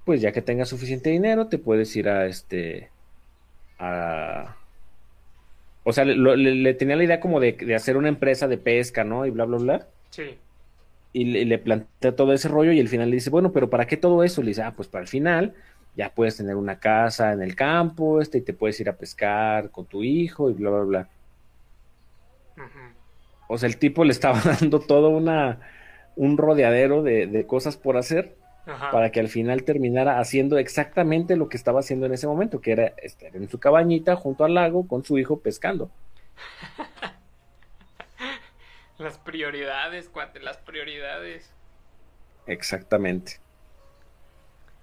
Pues ya que tengas suficiente dinero, te puedes ir a este, a... O sea, le, lo- le- le tenía la idea como de, de hacer una empresa de pesca, ¿no? Y bla, bla, bla. Sí. Y le, le plantea todo ese rollo y al final le dice, bueno, pero ¿para qué todo eso? Le dice, ah, pues para el final ya puedes tener una casa en el campo, este, y te puedes ir a pescar con tu hijo y bla, bla, bla. O sea, el tipo le estaba dando todo una, un rodeadero de, de cosas por hacer Ajá. para que al final terminara haciendo exactamente lo que estaba haciendo en ese momento, que era estar en su cabañita junto al lago con su hijo pescando. Las prioridades, cuate, las prioridades. Exactamente.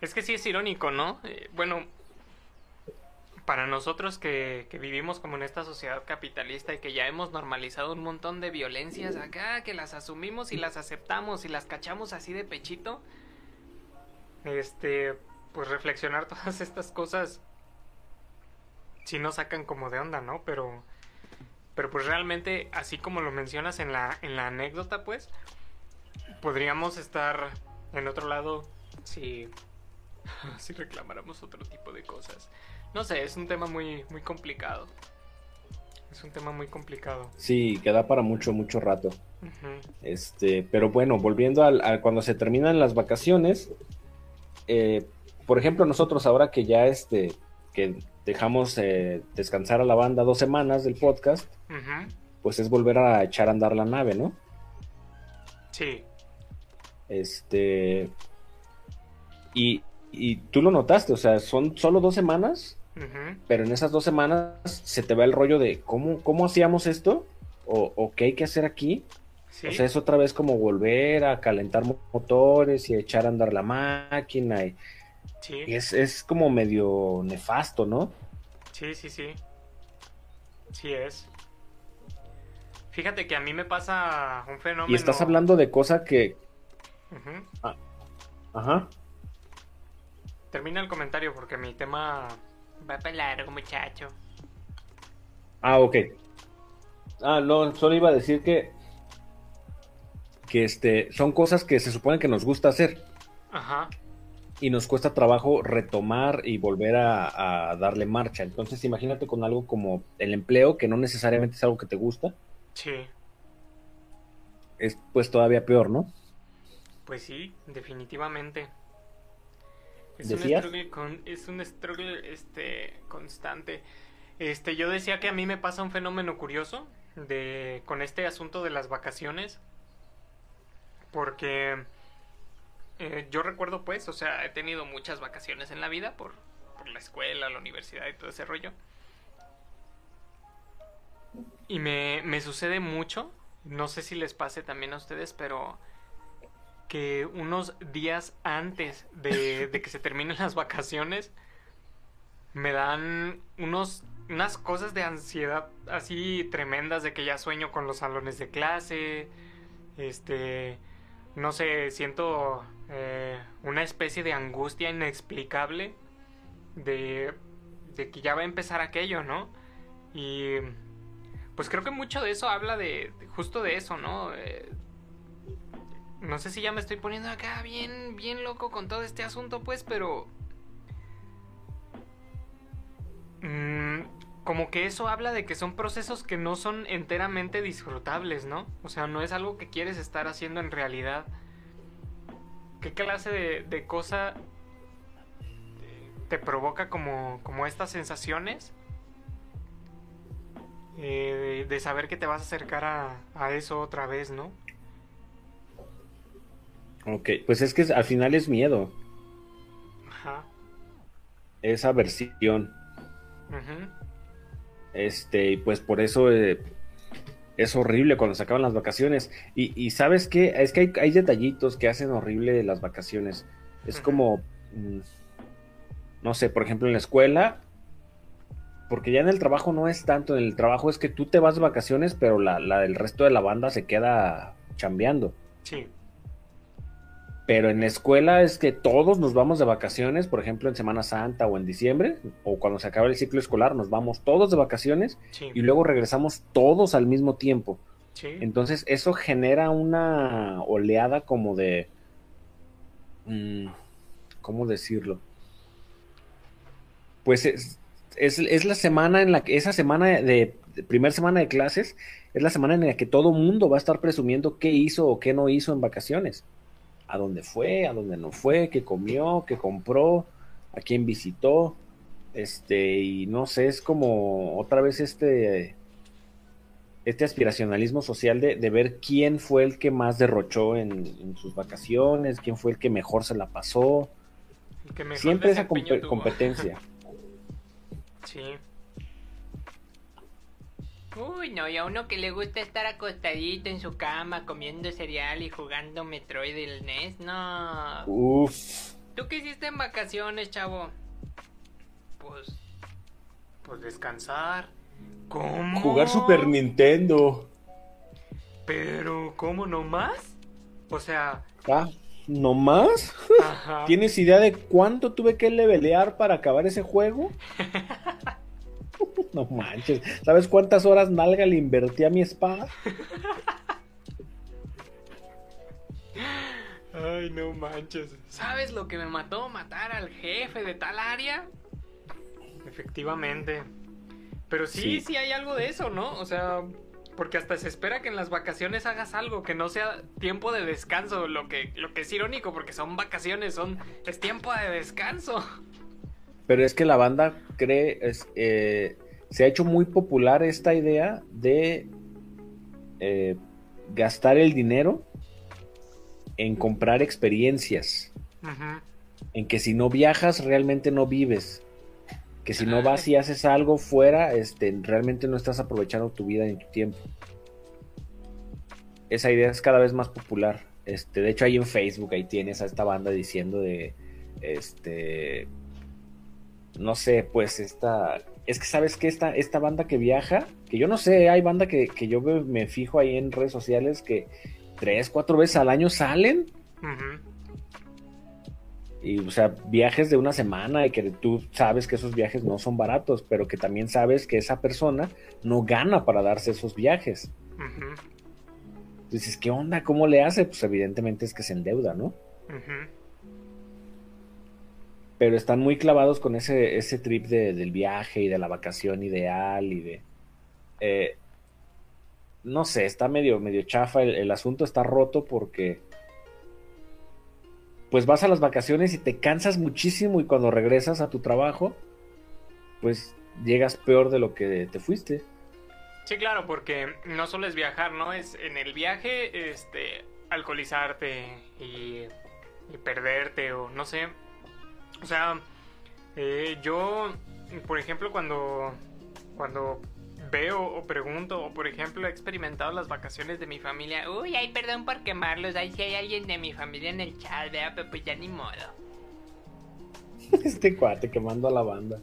Es que sí es irónico, ¿no? Eh, bueno, para nosotros que, que vivimos como en esta sociedad capitalista y que ya hemos normalizado un montón de violencias acá, que las asumimos y las aceptamos y las cachamos así de pechito, este, pues reflexionar todas estas cosas sí nos sacan como de onda, ¿no? Pero, pero pues realmente, así como lo mencionas en la, en la anécdota, pues, podríamos estar en otro lado si si reclamáramos otro tipo de cosas. No sé, es un tema muy, muy complicado. Es un tema muy complicado. Sí, queda para mucho, mucho rato. Este, pero bueno, volviendo al, a cuando se terminan las vacaciones, eh, por ejemplo, nosotros ahora que ya este, que dejamos eh, descansar a la banda dos semanas del podcast, pues es volver a echar a andar la nave, ¿no? Sí. Este, y, y tú lo notaste, o sea, son solo dos semanas, pero en esas dos semanas se te va el rollo de cómo, cómo hacíamos esto o, o qué hay que hacer aquí. Sí. O sea, es otra vez como volver a calentar mo- motores y echar a andar la máquina. Y, sí. y es, es como medio nefasto, ¿no? Sí, sí, sí. Sí es. Fíjate que a mí me pasa un fenómeno. Y estás hablando de cosas que... Ujú. Ajá. Termina el comentario porque mi tema va para largo, muchacho. Ah, ok. Ah, no, solo iba a decir que... Que este, son cosas que se supone que nos gusta hacer. Ajá. y nos cuesta trabajo retomar y volver a, a darle marcha. Entonces, imagínate con algo como el empleo, que no necesariamente es algo que te gusta, Sí. es pues todavía peor, ¿no? Pues sí, definitivamente. Es ¿Decías? un struggle con, es un struggle este constante. Este, yo decía que a mí me pasa un fenómeno curioso de con este asunto de las vacaciones. Porque eh, yo recuerdo pues, o sea, he tenido muchas vacaciones en la vida por, por la escuela, la universidad y todo ese rollo. Y me, me sucede mucho, no sé si les pase también a ustedes, pero que unos días antes de, de que se terminen las vacaciones me dan unos unas cosas de ansiedad así tremendas de que ya sueño con los salones de clase este no sé siento eh, una especie de angustia inexplicable de de que ya va a empezar aquello no y pues creo que mucho de eso habla de, justo de eso no Eh, no sé si ya me estoy poniendo acá bien, bien loco con todo este asunto, pues, pero... mm, como que eso habla de que son procesos que no son enteramente disfrutables, ¿no? O sea, no es algo que quieres estar haciendo en realidad. ¿Qué clase de, de cosa te provoca como, como estas sensaciones? Eh, de, de saber que te vas a acercar a, a eso otra vez, ¿no? Ok, pues es que al final es miedo, Ajá. es aversión. Ujú. Este, y pues por eso eh, es horrible cuando se acaban las vacaciones. Y, y sabes qué, es que hay, hay detallitos que hacen horrible las vacaciones. Es como, mm, no sé, por ejemplo en la escuela, porque ya en el trabajo no es tanto, en el trabajo es que tú te vas de vacaciones, pero la, la del resto de la banda se queda chambeando. Sí. Pero en la escuela es que todos nos vamos de vacaciones, por ejemplo en Semana Santa o en diciembre, o cuando se acaba el ciclo escolar, nos vamos todos de vacaciones Sí. y luego regresamos todos al mismo tiempo. Sí. Entonces eso genera una oleada como de... mm, ¿Cómo decirlo? Pues es, es, es la semana en la que, esa semana de, de primer semana de clases, es la semana en la que todo mundo va a estar presumiendo qué hizo o qué no hizo en vacaciones. A dónde fue, a dónde no fue, qué comió, qué compró, a quién visitó. Este, y no sé, es como otra vez este este aspiracionalismo social de, de ver quién fue el que más derrochó en, en sus vacaciones, quién fue el que mejor se la pasó. El que mejor Siempre esa tuvo. competencia. Sí. Uy, no, y a uno que le gusta estar acostadito en su cama comiendo cereal y jugando Metroid del NES, no. Uf, ¿Tú qué hiciste en vacaciones, chavo? Pues. Pues descansar. ¿Cómo? jugar Super Nintendo. Pero, ¿cómo nomás? O sea, Ah, ¿no más? ajá. ¿Tienes idea de cuánto tuve que levelear para acabar ese juego? No manches. ¿Sabes cuántas horas nalga le invertí a mi espada? Ay, no manches. ¿Sabes lo que me mató? Matar al jefe de tal área. Efectivamente. Pero sí, Sí. sí, hay algo de eso, ¿no? O sea, porque hasta se espera que en las vacaciones hagas algo, que no sea tiempo de descanso, lo que, lo que es irónico, porque son vacaciones, son, es tiempo de descanso. Pero es que la banda cree, es, eh, se ha hecho muy popular esta idea de eh, gastar el dinero en comprar experiencias, en que si no viajas realmente no vives, que si no vas y haces algo fuera, este, realmente no estás aprovechando tu vida ni tu tiempo. Esa idea es cada vez más popular. Este, de hecho, ahí en Facebook ahí tienes a esta banda diciendo de, este, no sé, pues esta, es que sabes que esta, esta banda que viaja, que yo no sé, hay banda que, que yo me, me fijo ahí en redes sociales que tres, cuatro veces al año salen Ujú. y, o sea, viajes de una semana y que tú sabes que esos viajes no son baratos, pero que también sabes que esa persona no gana para darse esos viajes. Ujú. Dices, ¿qué onda? ¿Cómo le hace? Pues evidentemente es que se endeuda, ¿no? Ujú. Pero están muy clavados con ese, ese trip de- del viaje y de la vacación ideal y de... eh, no sé, está medio, medio chafa, el, asunto está roto porque... Pues vas a las vacaciones y te cansas muchísimo y cuando regresas a tu trabajo, pues llegas peor de lo que te fuiste. Sí, claro, porque no solo es viajar, ¿no? Es en el viaje, este, alcoholizarte y perderte o no sé. O sea, eh, yo, por ejemplo, cuando, cuando veo o pregunto, o por ejemplo he experimentado las vacaciones de mi familia, uy, ay, perdón por quemarlos, ahí si hay alguien de mi familia en el chat, vea, pero pues ya ni modo. Este cuate quemando a la banda.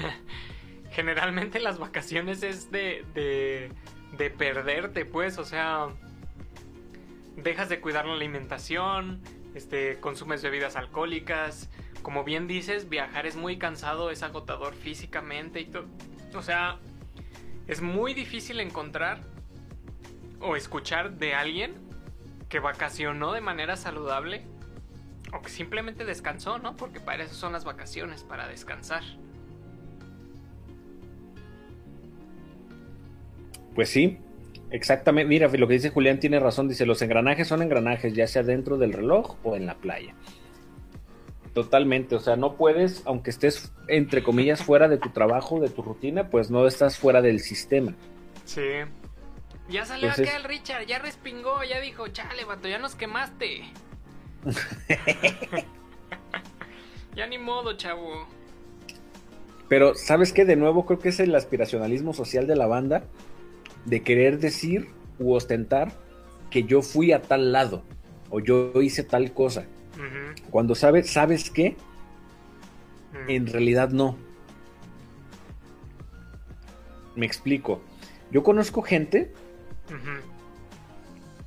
generalmente las vacaciones es de, de, de perderte, pues, o sea, dejas de cuidar la alimentación, este, consumes bebidas alcohólicas, como bien dices, viajar es muy cansado, es agotador físicamente y todo, o sea, es muy difícil encontrar o escuchar de alguien que vacacionó de manera saludable o que simplemente descansó, ¿no? Porque para eso son las vacaciones, para descansar. Pues sí, exactamente. Mira, lo que dice Julián tiene razón. Dice, los engranajes son engranajes, ya sea dentro del reloj o en la playa. Totalmente, o sea, no puedes, aunque estés, entre comillas, fuera de tu trabajo, de tu rutina, pues no estás fuera del sistema. Sí. Ya salió Entonces- acá el Richard, ya respingó, ya dijo, chale, vato, ya nos quemaste. ya ni modo, chavo. Pero, ¿sabes qué? De nuevo, creo que es el aspiracionalismo social de la banda de querer decir u ostentar que yo fui a tal lado o yo hice tal cosa. Cuando sabes, ¿sabes qué? En realidad no. Me explico. Yo conozco gente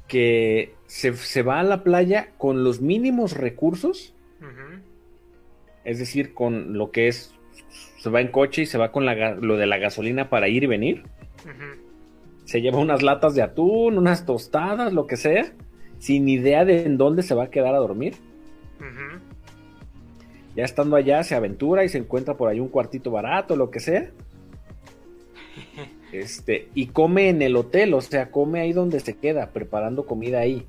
que se, se va a la playa con los mínimos recursos, es decir, con lo que es, se va en coche y se va con la lo de la gasolina para ir y venir, se lleva unas latas de atún, unas tostadas, lo que sea, sin idea de en dónde se va a quedar a dormir. Ya estando allá se aventura y se encuentra por ahí un cuartito barato, lo que sea. Este, y come en el hotel, o sea, come ahí donde se queda, preparando comida ahí.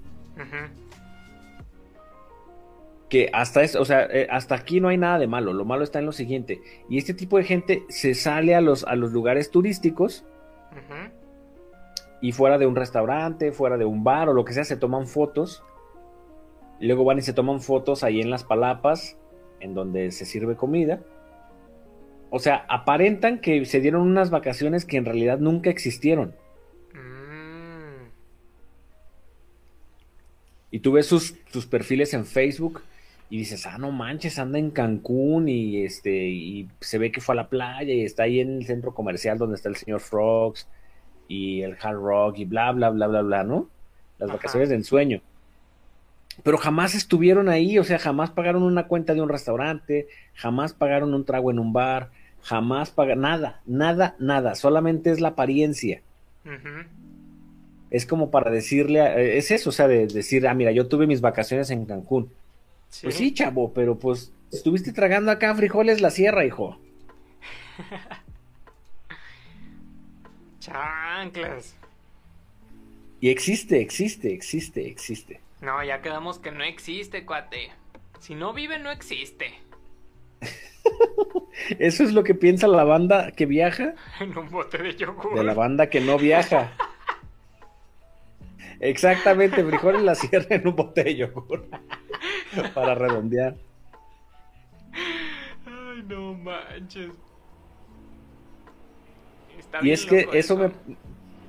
Que hasta es, o sea, eh, hasta aquí no hay nada de malo, lo malo está en lo siguiente, y este tipo de gente se sale a los, a los lugares turísticos y fuera de un restaurante, fuera de un bar o lo que sea, se toman fotos, y luego van y se toman fotos ahí en las palapas, en donde se sirve comida, o sea, aparentan que se dieron unas vacaciones que en realidad nunca existieron, Mm. y tú ves sus, sus perfiles en Facebook y dices, ah, no manches, anda en Cancún y este y se ve que fue a la playa y está ahí en el centro comercial donde está el señor Frogs y el Hard Rock y bla, bla, bla, bla, bla, ¿no? Las Ajá. vacaciones de ensueño. Pero jamás estuvieron ahí, o sea, jamás pagaron una cuenta de un restaurante, jamás pagaron un trago en un bar, jamás pagaron nada, nada, nada, solamente es la apariencia. Es como para decirle, a- eh, es eso, o sea, de decir, ah, mira, yo tuve mis vacaciones en Cancún. Pues sí, chavo, pero pues estuviste tragando acá frijoles la sierra, hijo. Chanclas. Y existe, existe, existe, existe. No, ya quedamos que no existe, cuate. Si no vive, no existe. Eso es lo que piensa la banda que viaja En un bote de yogur. de la banda que no viaja. Exactamente, frijoles la sierra en un bote de yogur. Para redondear. Ay, no manches. Está Y es que eso me,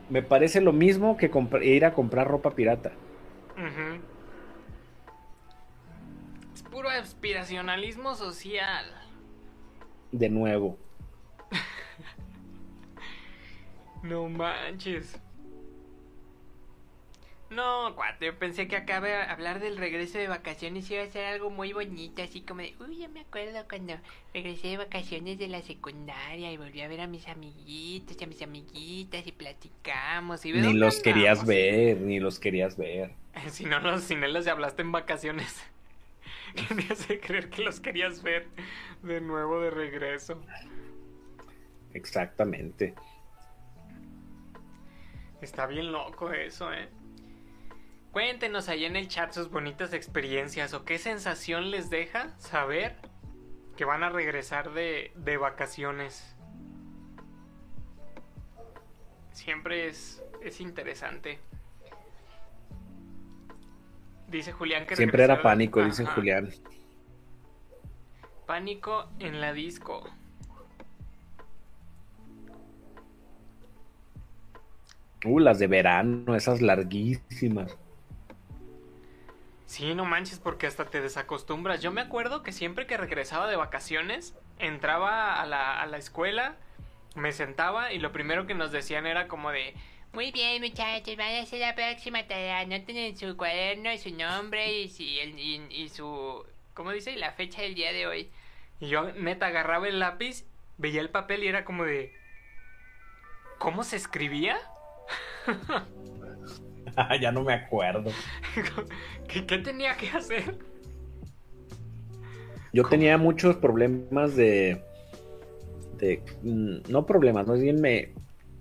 me parece lo mismo que ir a comprar ropa pirata. Es puro aspiracionalismo social. De nuevo. No manches. No, cuate, yo pensé que acá de hablar del regreso de vacaciones iba a ser algo muy bonito, así como de, uy, yo me acuerdo cuando regresé de vacaciones de la secundaria y volví a ver a mis amiguitos y a mis amiguitas y platicamos y Ni los querías ver, ni los querías ver. Si no los, si no los hablaste en vacaciones, ¿qué me hace creer que los querías ver de nuevo de regreso? Exactamente. Está bien loco eso, ¿eh? Cuéntenos ahí en el chat sus bonitas experiencias o qué sensación les deja saber que van a regresar de, de vacaciones. Siempre es, es interesante. Dice Julián que Siempre era pánico, dice. Julián. Pánico en la disco. Uh, las de verano, esas larguísimas. Sí, no manches, porque hasta te desacostumbras. Yo me acuerdo que siempre que regresaba de vacaciones, entraba a la, a la escuela, me sentaba y lo primero que nos decían era como de... Muy bien, muchachos, van a hacer la próxima tarea. Anoten en su cuaderno su nombre y, el- y, y su... ¿Cómo dice? La fecha del día de hoy. Y yo, neta, agarraba el lápiz, veía el papel y era como de... ¿Cómo se escribía? ya no me acuerdo. ¿Qué, qué tenía que hacer? Yo tenía muchos problemas de. de mm, no problemas, más bien me.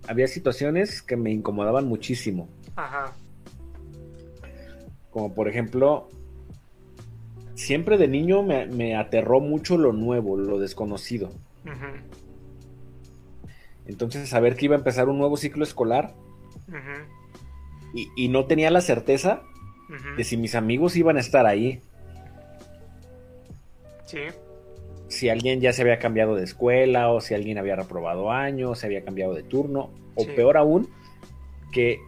Había situaciones que me incomodaban muchísimo. Ajá. Como por ejemplo. Siempre de niño me, me aterró mucho lo nuevo, lo desconocido. Ujú, Entonces, saber que iba a empezar un nuevo ciclo escolar ujú, y, y no tenía la certeza de si mis amigos iban a estar ahí. Sí. si alguien ya se había cambiado de escuela o si alguien había reprobado años, se había cambiado de turno, o Sí. peor aún, que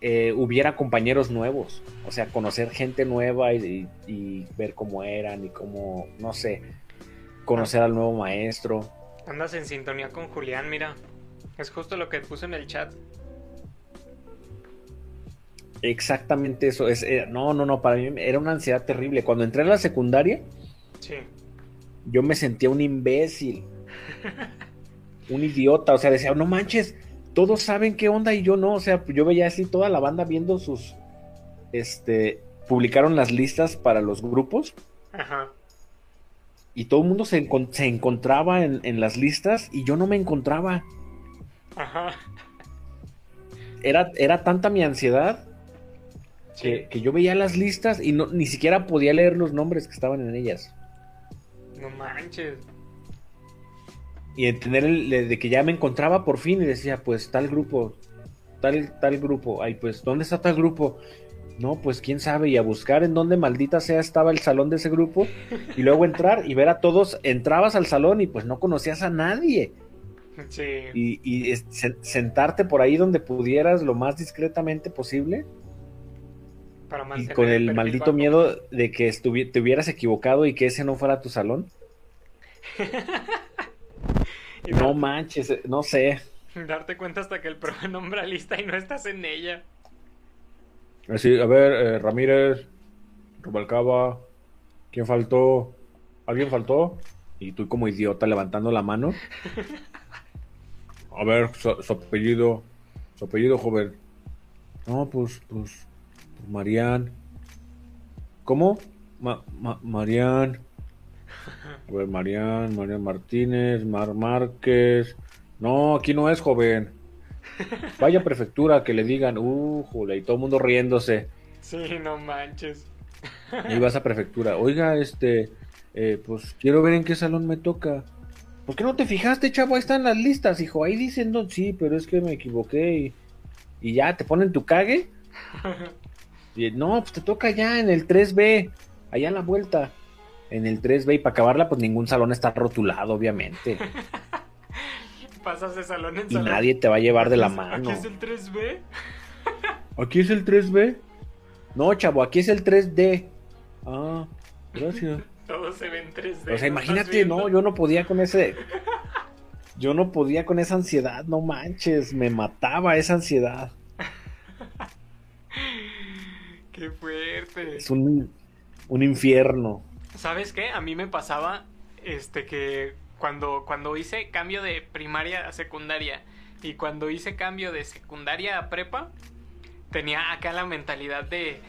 eh, hubiera compañeros nuevos, o sea, conocer gente nueva y, y- y ver cómo eran y cómo, no sé, conocer al nuevo maestro. Andas en sintonía con Julián, mira. Es justo lo que puso en el chat. Exactamente eso, es, eh, no, no, no, para mí era una ansiedad terrible. Cuando entré a la secundaria, Sí. yo me sentía un imbécil, un idiota, o sea, decía, no manches, todos saben qué onda y yo no, o sea, yo veía así toda la banda viendo sus, este, publicaron las listas para los grupos Ajá. y todo el mundo se, se encontraba en, en las listas y yo no me encontraba. Ajá. Era, era tanta mi ansiedad. Que, que yo veía las listas y no, ni siquiera podía leer los nombres que estaban en ellas. No manches. y de tener el, de que ya me encontraba por fin y decía, pues tal grupo, tal, tal grupo, ay, pues, ¿dónde está tal grupo? No, pues quién sabe, y a buscar en dónde maldita sea estaba el salón de ese grupo, y luego entrar y ver a todos, entrabas al salón y pues no conocías a nadie, Sí. y, y sentarte por ahí donde pudieras lo más discretamente posible, Para y con el maldito miedo de que te hubieras equivocado y que ese no fuera tu salón. No manches, no sé. darte cuenta hasta que el profe nombra lista y no estás en ella. Así, a ver, eh, Ramírez, Rubalcaba, ¿quién faltó? ¿Alguien faltó? Y tú como idiota levantando la mano. A ver, su, su apellido, su apellido, joven. No, pues, pues Marian. ¿Cómo? Ma, ma- Marian. Ver, Marian, Marian Martínez, Mar Márquez. No, aquí no es joven. Vaya prefectura que le digan, uh, y todo el mundo riéndose. Sí, no manches. Y vas a prefectura. Oiga, este, eh, pues quiero ver en qué salón me toca. ¿Por qué no te fijaste, chavo? Ahí están las listas, hijo. Ahí dicen, no, sí, pero es que me equivoqué y, y ya te ponen tu cague. Y, no, pues te toca ya en el 3B, allá en la vuelta. En el 3B y para acabarla, pues ningún salón está rotulado, obviamente. Pasas de salón en Y salón. nadie te va a llevar de la mano. Aquí es el 3B. ¿Aquí es el 3B? No, chavo, aquí es el 3D. Ah, gracias. Todos se ven 3D. O ¿no sea, imagínate, no, yo no podía con ese. Yo no podía con esa ansiedad, no manches, me mataba esa ansiedad. Qué fuerte. Es un, un infierno. ¿Sabes qué? A mí me pasaba este que cuando, cuando hice cambio de primaria a secundaria y cuando hice cambio de secundaria a prepa, tenía acá la mentalidad de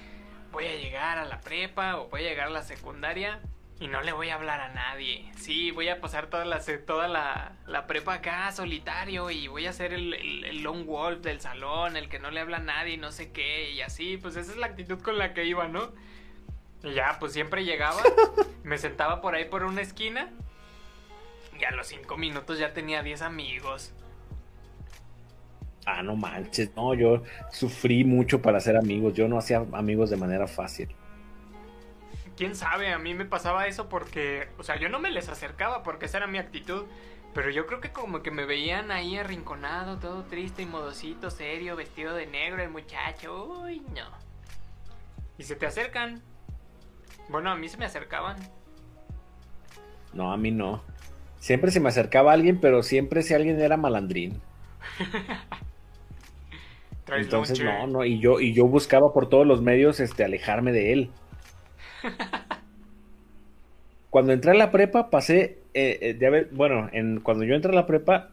voy a llegar a la prepa o voy a llegar a la secundaria y no le voy a hablar a nadie. Sí, voy a pasar toda la, toda la, la prepa acá solitario y voy a ser el, el, el lone wolf del salón, el que no le habla a nadie y no sé qué y así. Pues esa es la actitud con la que iba, ¿no? Y ya, pues siempre llegaba, me sentaba por ahí por una esquina y a los cinco minutos ya tenía 10 amigos. Ah, no manches, no, yo sufrí mucho para hacer amigos, yo no hacía amigos de manera fácil. Quién sabe, a mí me pasaba eso porque, o sea, yo no me les acercaba porque esa era mi actitud. Pero yo creo que como que me veían ahí arrinconado, todo triste y modosito, serio, vestido de negro el muchacho. Uy, no. Y se te acercan. Bueno, a mí se me acercaban. No, a mí no. Siempre se me acercaba alguien, pero siempre ese alguien era malandrín. Entonces, no, no, y yo, y yo buscaba por todos los medios este, alejarme de él. Cuando entré a la prepa, pasé, eh, eh, ya ves, bueno, en, cuando yo entré a la prepa,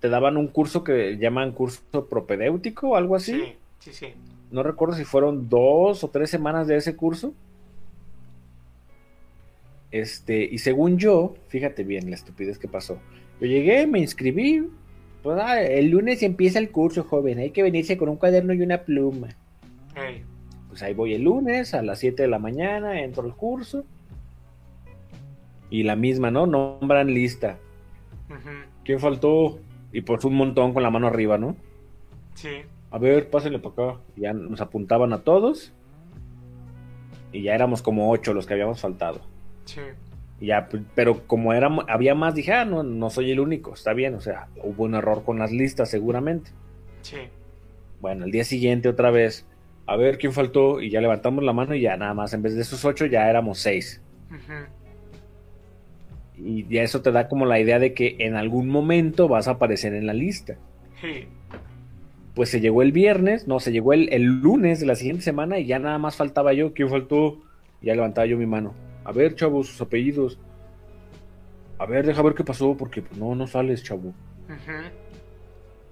te daban un curso que llaman curso propedéutico o algo así. Sí, sí, sí. No recuerdo si fueron dos o tres semanas de ese curso. Este, y según yo, fíjate bien la estupidez que pasó. Yo llegué, me inscribí. Pues, ah, el lunes empieza el curso, joven. Hay que venirse con un cuaderno y una pluma. Pues ahí voy el lunes a las 7 de la mañana, entro al curso. Y la misma, ¿no? Nombran lista. ¿Quién faltó? Y pues un montón con la mano arriba, ¿no? Sí. A ver, pásenle para acá. Ya nos apuntaban a todos. Y ya éramos como ocho los que habíamos faltado. Sí. Y ya, pero como era, había más, dije, ah, no, no soy el único, está bien. O sea, hubo un error con las listas seguramente. Sí. Bueno, el día siguiente otra vez, a ver quién faltó. Y ya levantamos la mano y ya nada más, en vez de esos ocho, ya éramos seis. Y ya eso te da como la idea de que en algún momento vas a aparecer en la lista. sí. Pues se llegó el viernes, no, se llegó el, el lunes de la siguiente semana y ya nada más faltaba yo. ¿Quién faltó? Y ya levantaba yo mi mano. A ver, chavos, sus apellidos. A ver, deja ver qué pasó, porque no, no sales, chavo.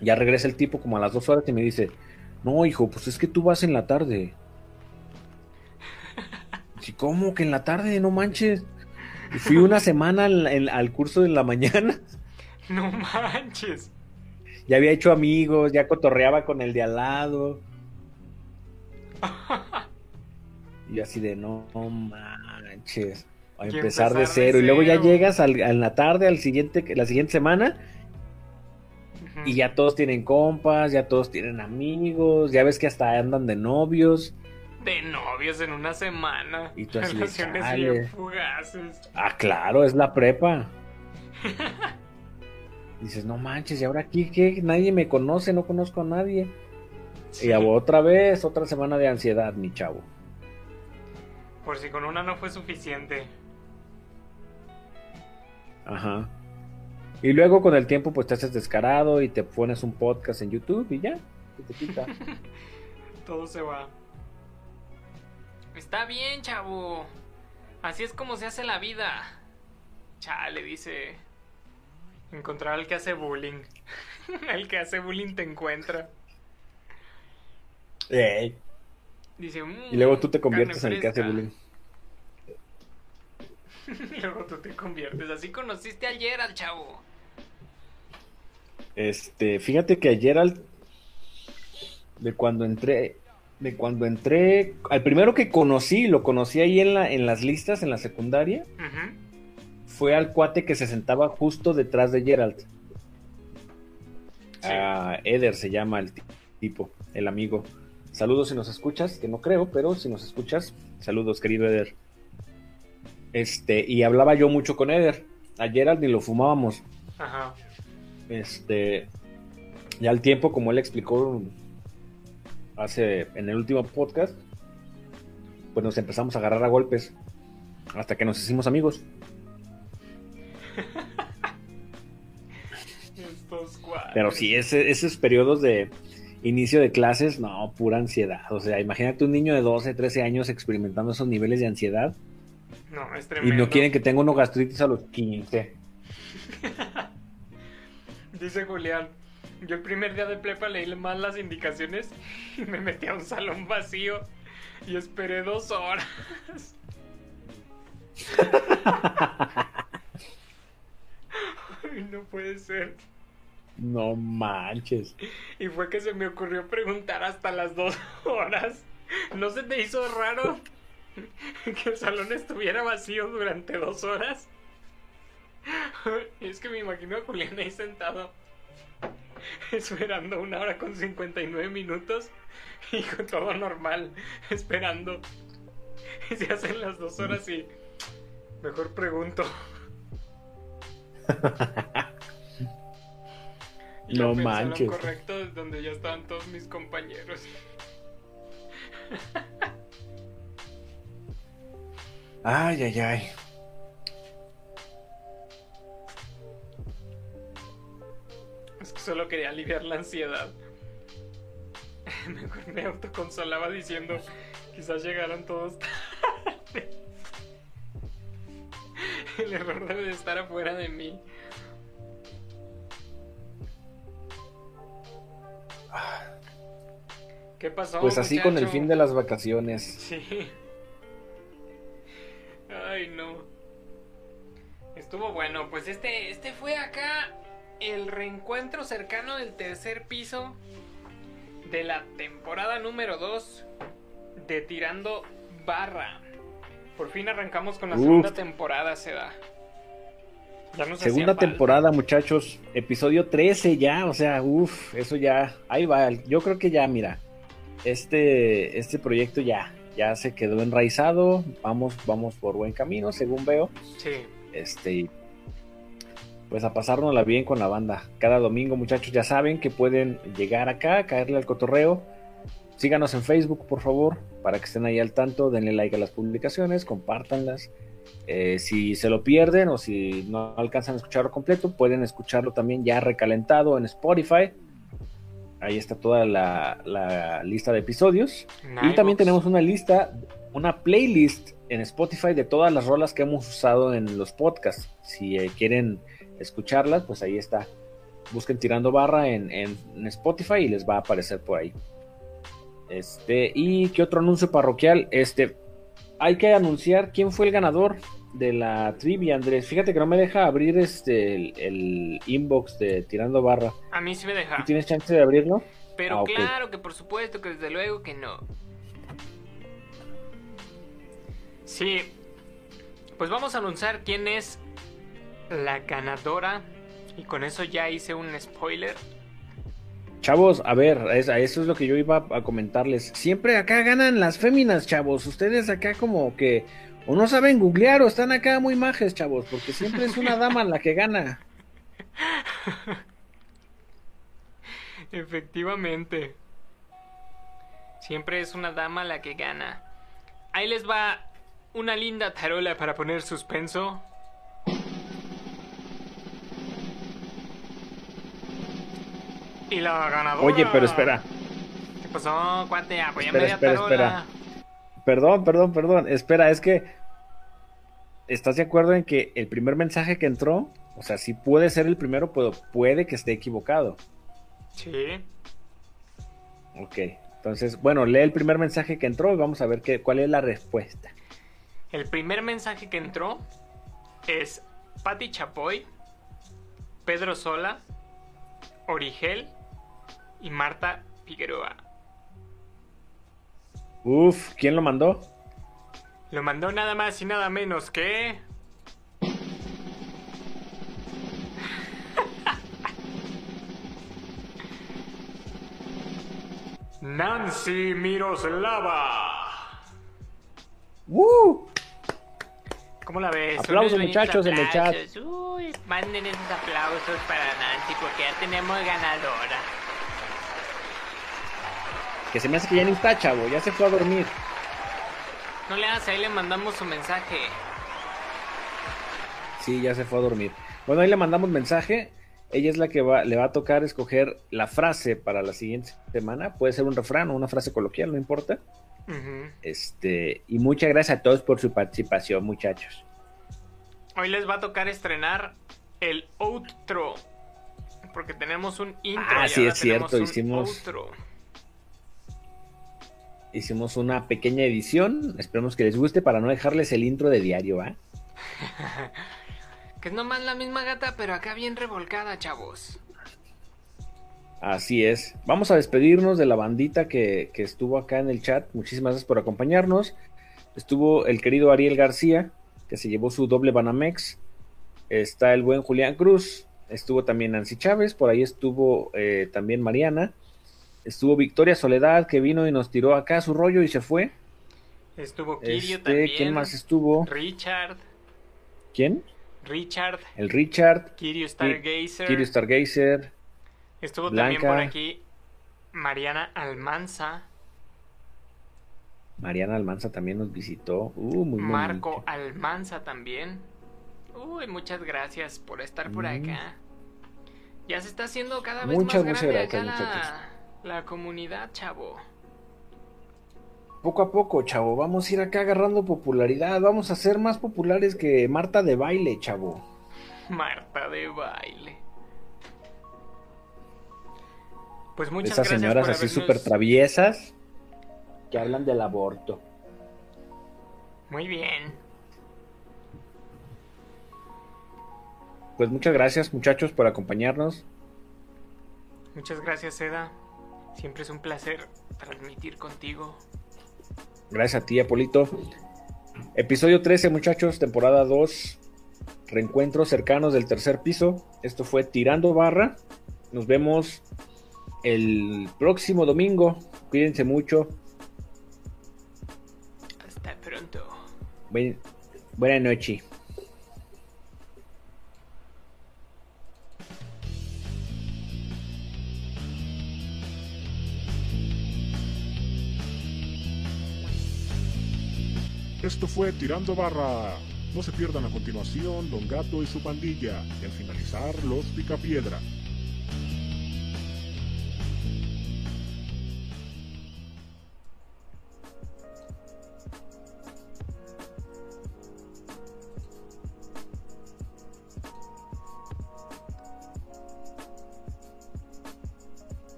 Ya regresa el tipo como a las dos horas y me dice, no, hijo, pues es que tú vas en la tarde. Sí, ¿cómo que en la tarde? No manches. Y fui una semana al, curso de la mañana. No manches. Ya había hecho amigos, ya cotorreaba con el de al lado. Y así de, no manches. A empezar de cero. Y luego ya llegas al- a la tarde, al siguiente, la siguiente semana, Y ya todos tienen compas, ya todos tienen amigos, ya ves que hasta andan de novios. De novios en una semana. Y tú así Relaciones fugaces. Ah, claro, es la prepa. Dices, no manches, ¿y ahora aquí qué? Nadie me conoce, no conozco a nadie. Sí. Y otra vez, otra semana de ansiedad, mi chavo. Por si con una no fue suficiente. Ajá. Y luego con el tiempo pues te haces descarado y te pones un podcast en YouTube y ya, se te quita. Todo se va. Está bien, chavo. Así es como se hace la vida. Chale, dice. Encontrar al que hace bullying. el que hace bullying te encuentra. Ey. Dice, "Mm, Y luego tú te conviertes en el que hace fresca". bullying. Luego tú te conviertes. Así conociste ayer al chavo. Este, fíjate que ayer al de cuando entré, de cuando entré, al primero que conocí, lo conocí ahí en la, en las listas, en la secundaria, Ujú. fue al cuate que se sentaba justo detrás de Gerald. Ah, Eder se llama el ti- tipo, el amigo. Saludos si nos escuchas, que no creo, pero si nos escuchas, saludos, querido Eder. Este, y hablaba yo mucho con Eder. A Gerald ni lo fumábamos. Ajá. Este, ya al tiempo, como él explicó hace en el último podcast, pues nos empezamos a agarrar a golpes hasta que nos hicimos amigos. Pero sí, ese- esos periodos de inicio de clases, no, pura ansiedad. O sea, imagínate un niño de 12, 13 años experimentando esos niveles de ansiedad No, es y tremendo. no quieren que tenga uno gastritis a los 15. Dice Julián. Yo el primer día de prepa leí mal las indicaciones y me metí a un salón vacío y esperé dos horas. Ay, no puede ser. No manches. Y fue que se me ocurrió preguntar hasta las dos horas. ¿No se te hizo raro que el salón estuviera vacío durante dos horas? Es que me imagino a Julián ahí sentado, esperando una hora con 59 minutos y con todo normal, esperando. Y se hacen las dos horas y mejor pregunto. Y No en lo manches. correcto es donde ya estaban todos mis compañeros. Ay, ay, ay. Solo quería aliviar la ansiedad. Mejor me autoconsolaba diciendo, quizás llegaron todos tarde. El error debe de estar afuera de mí. ¿Qué pasó? Pues así con el fin de las vacaciones. Sí. Reencuentro cercano del tercer piso de la temporada número 2 de Tirando Barra. Por fin arrancamos con la Uf. segunda temporada, se da. Ya nos hacía Segunda temporada, muchachos. Episodio 13 ya, o sea, uff, eso ya. Ahí va. Yo creo que ya, mira. Este, este proyecto ya, ya se quedó enraizado. Vamos, vamos por buen camino, según veo. Sí. Este, y, pues a pasárnosla bien con la banda. Cada domingo, muchachos, ya saben que pueden llegar acá, caerle al cotorreo. Síganos en Facebook, por favor, para que estén ahí al tanto. Denle like a las publicaciones, compártanlas. Eh, si se lo pierden o si no alcanzan a escucharlo completo, pueden escucharlo también ya recalentado en Spotify. Ahí está toda la, la lista de episodios. Y también tenemos una lista, una playlist en Spotify de todas las rolas que hemos usado en los podcasts. Si eh, quieren escucharlas, pues ahí está. Busquen Tirando Barra en, en- en Spotify y les va a aparecer por ahí. Este, y qué otro anuncio parroquial. Este, hay que anunciar quién fue el ganador de la trivia, Andrés. Fíjate que no me deja abrir este el, el inbox de Tirando Barra. A mí sí me deja. ¿Tú tienes chance de abrirlo? Pero Ah, claro que por supuesto que desde luego que no. Sí. Pues vamos a anunciar quién es la ganadora. Y con eso ya hice un spoiler. Chavos, a ver, eso es lo que yo iba a comentarles. Siempre acá ganan las féminas, chavos. Ustedes acá como que o no saben googlear o están acá muy majes, chavos, porque siempre es una dama la que gana. Efectivamente. Siempre es una dama la que gana. Ahí les va una linda tarola para poner suspenso. Y la ganadora. Oye, pero espera. ¿Qué pasó, cuate? Apoya Espera, tarola. espera. Perdón, perdón, perdón. Espera, es que ¿estás de acuerdo en que el primer mensaje que entró, o sea, sí puede ser el primero, pero puede que esté equivocado? Sí. Ok. Entonces, bueno, lee el primer mensaje que entró y vamos a ver qué, cuál es la respuesta. El primer mensaje que entró es Patti Chapoy, Pedro Sola, Origel y Marta Figueroa. Uf, ¿quién lo mandó? Lo mandó nada más y nada menos que... Nancy Miroslava. ¡Uh! ¿Cómo la ves? Aplausos, muchachos, en el chat. Uy, manden esos aplausos para Nancy porque ya tenemos ganadora. Que se me hace que ya ni está, chavo, ya se fue a dormir. No le hagas, ahí le mandamos su mensaje. Sí, ya se fue a dormir. Bueno, ahí le mandamos mensaje. Ella es la que va, le va a tocar escoger la frase para la siguiente semana. Puede ser un refrán o una frase coloquial, no importa. Este, y muchas gracias a todos por su participación, muchachos. Hoy les va a tocar estrenar el outro. Porque tenemos un intro. Ah, y sí, ahora es cierto, hicimos- outro. Hicimos una pequeña edición. Esperemos que les guste para no dejarles el intro de diario, ¿ah? Que es nomás la misma gata, pero acá bien revolcada, chavos. Así es. Vamos a despedirnos de la bandita que, que estuvo acá en el chat. Muchísimas gracias por acompañarnos. Estuvo el querido Ariel García, que se llevó su doble Banamex. Está el buen Julián Cruz. Estuvo también Nancy Chávez. Por ahí estuvo eh, también Mariana. Estuvo Victoria Soledad, que vino y nos tiró acá su rollo y se fue. Estuvo Kirio Este, también. ¿Quién más estuvo? Richard. ¿Quién? Richard. El Richard. Kirio Stargazer. Kirio Stargazer. Estuvo Blanca. también por aquí Mariana Almanza. Mariana Almanza también nos visitó. Uh, muy Marco bonito. Almanza también. Uy, muchas gracias por estar por Mm. acá. Ya se está haciendo cada vez Muchas, más muchas grande gracias, acá la, la comunidad, chavo. Poco a poco, chavo, vamos a ir acá agarrando popularidad, vamos a ser más populares que Marta de baile, chavo. Marta de baile. Pues muchas Esas gracias señoras por así habernos- súper traviesas que hablan del aborto. Muy bien. Pues muchas gracias, muchachos, por acompañarnos. Muchas gracias, Seda. Siempre es un placer transmitir contigo. Gracias a ti, Apolito. Episodio 13, muchachos, temporada 2. Reencuentros cercanos del tercer piso. Esto fue Tirando Barra. Nos vemos el próximo domingo. Cuídense mucho. Hasta pronto. Buen- buena noche. Esto fue Tirando Barra. No se pierdan a continuación Don Gato y su pandilla. Y al finalizar, Los Picapiedra.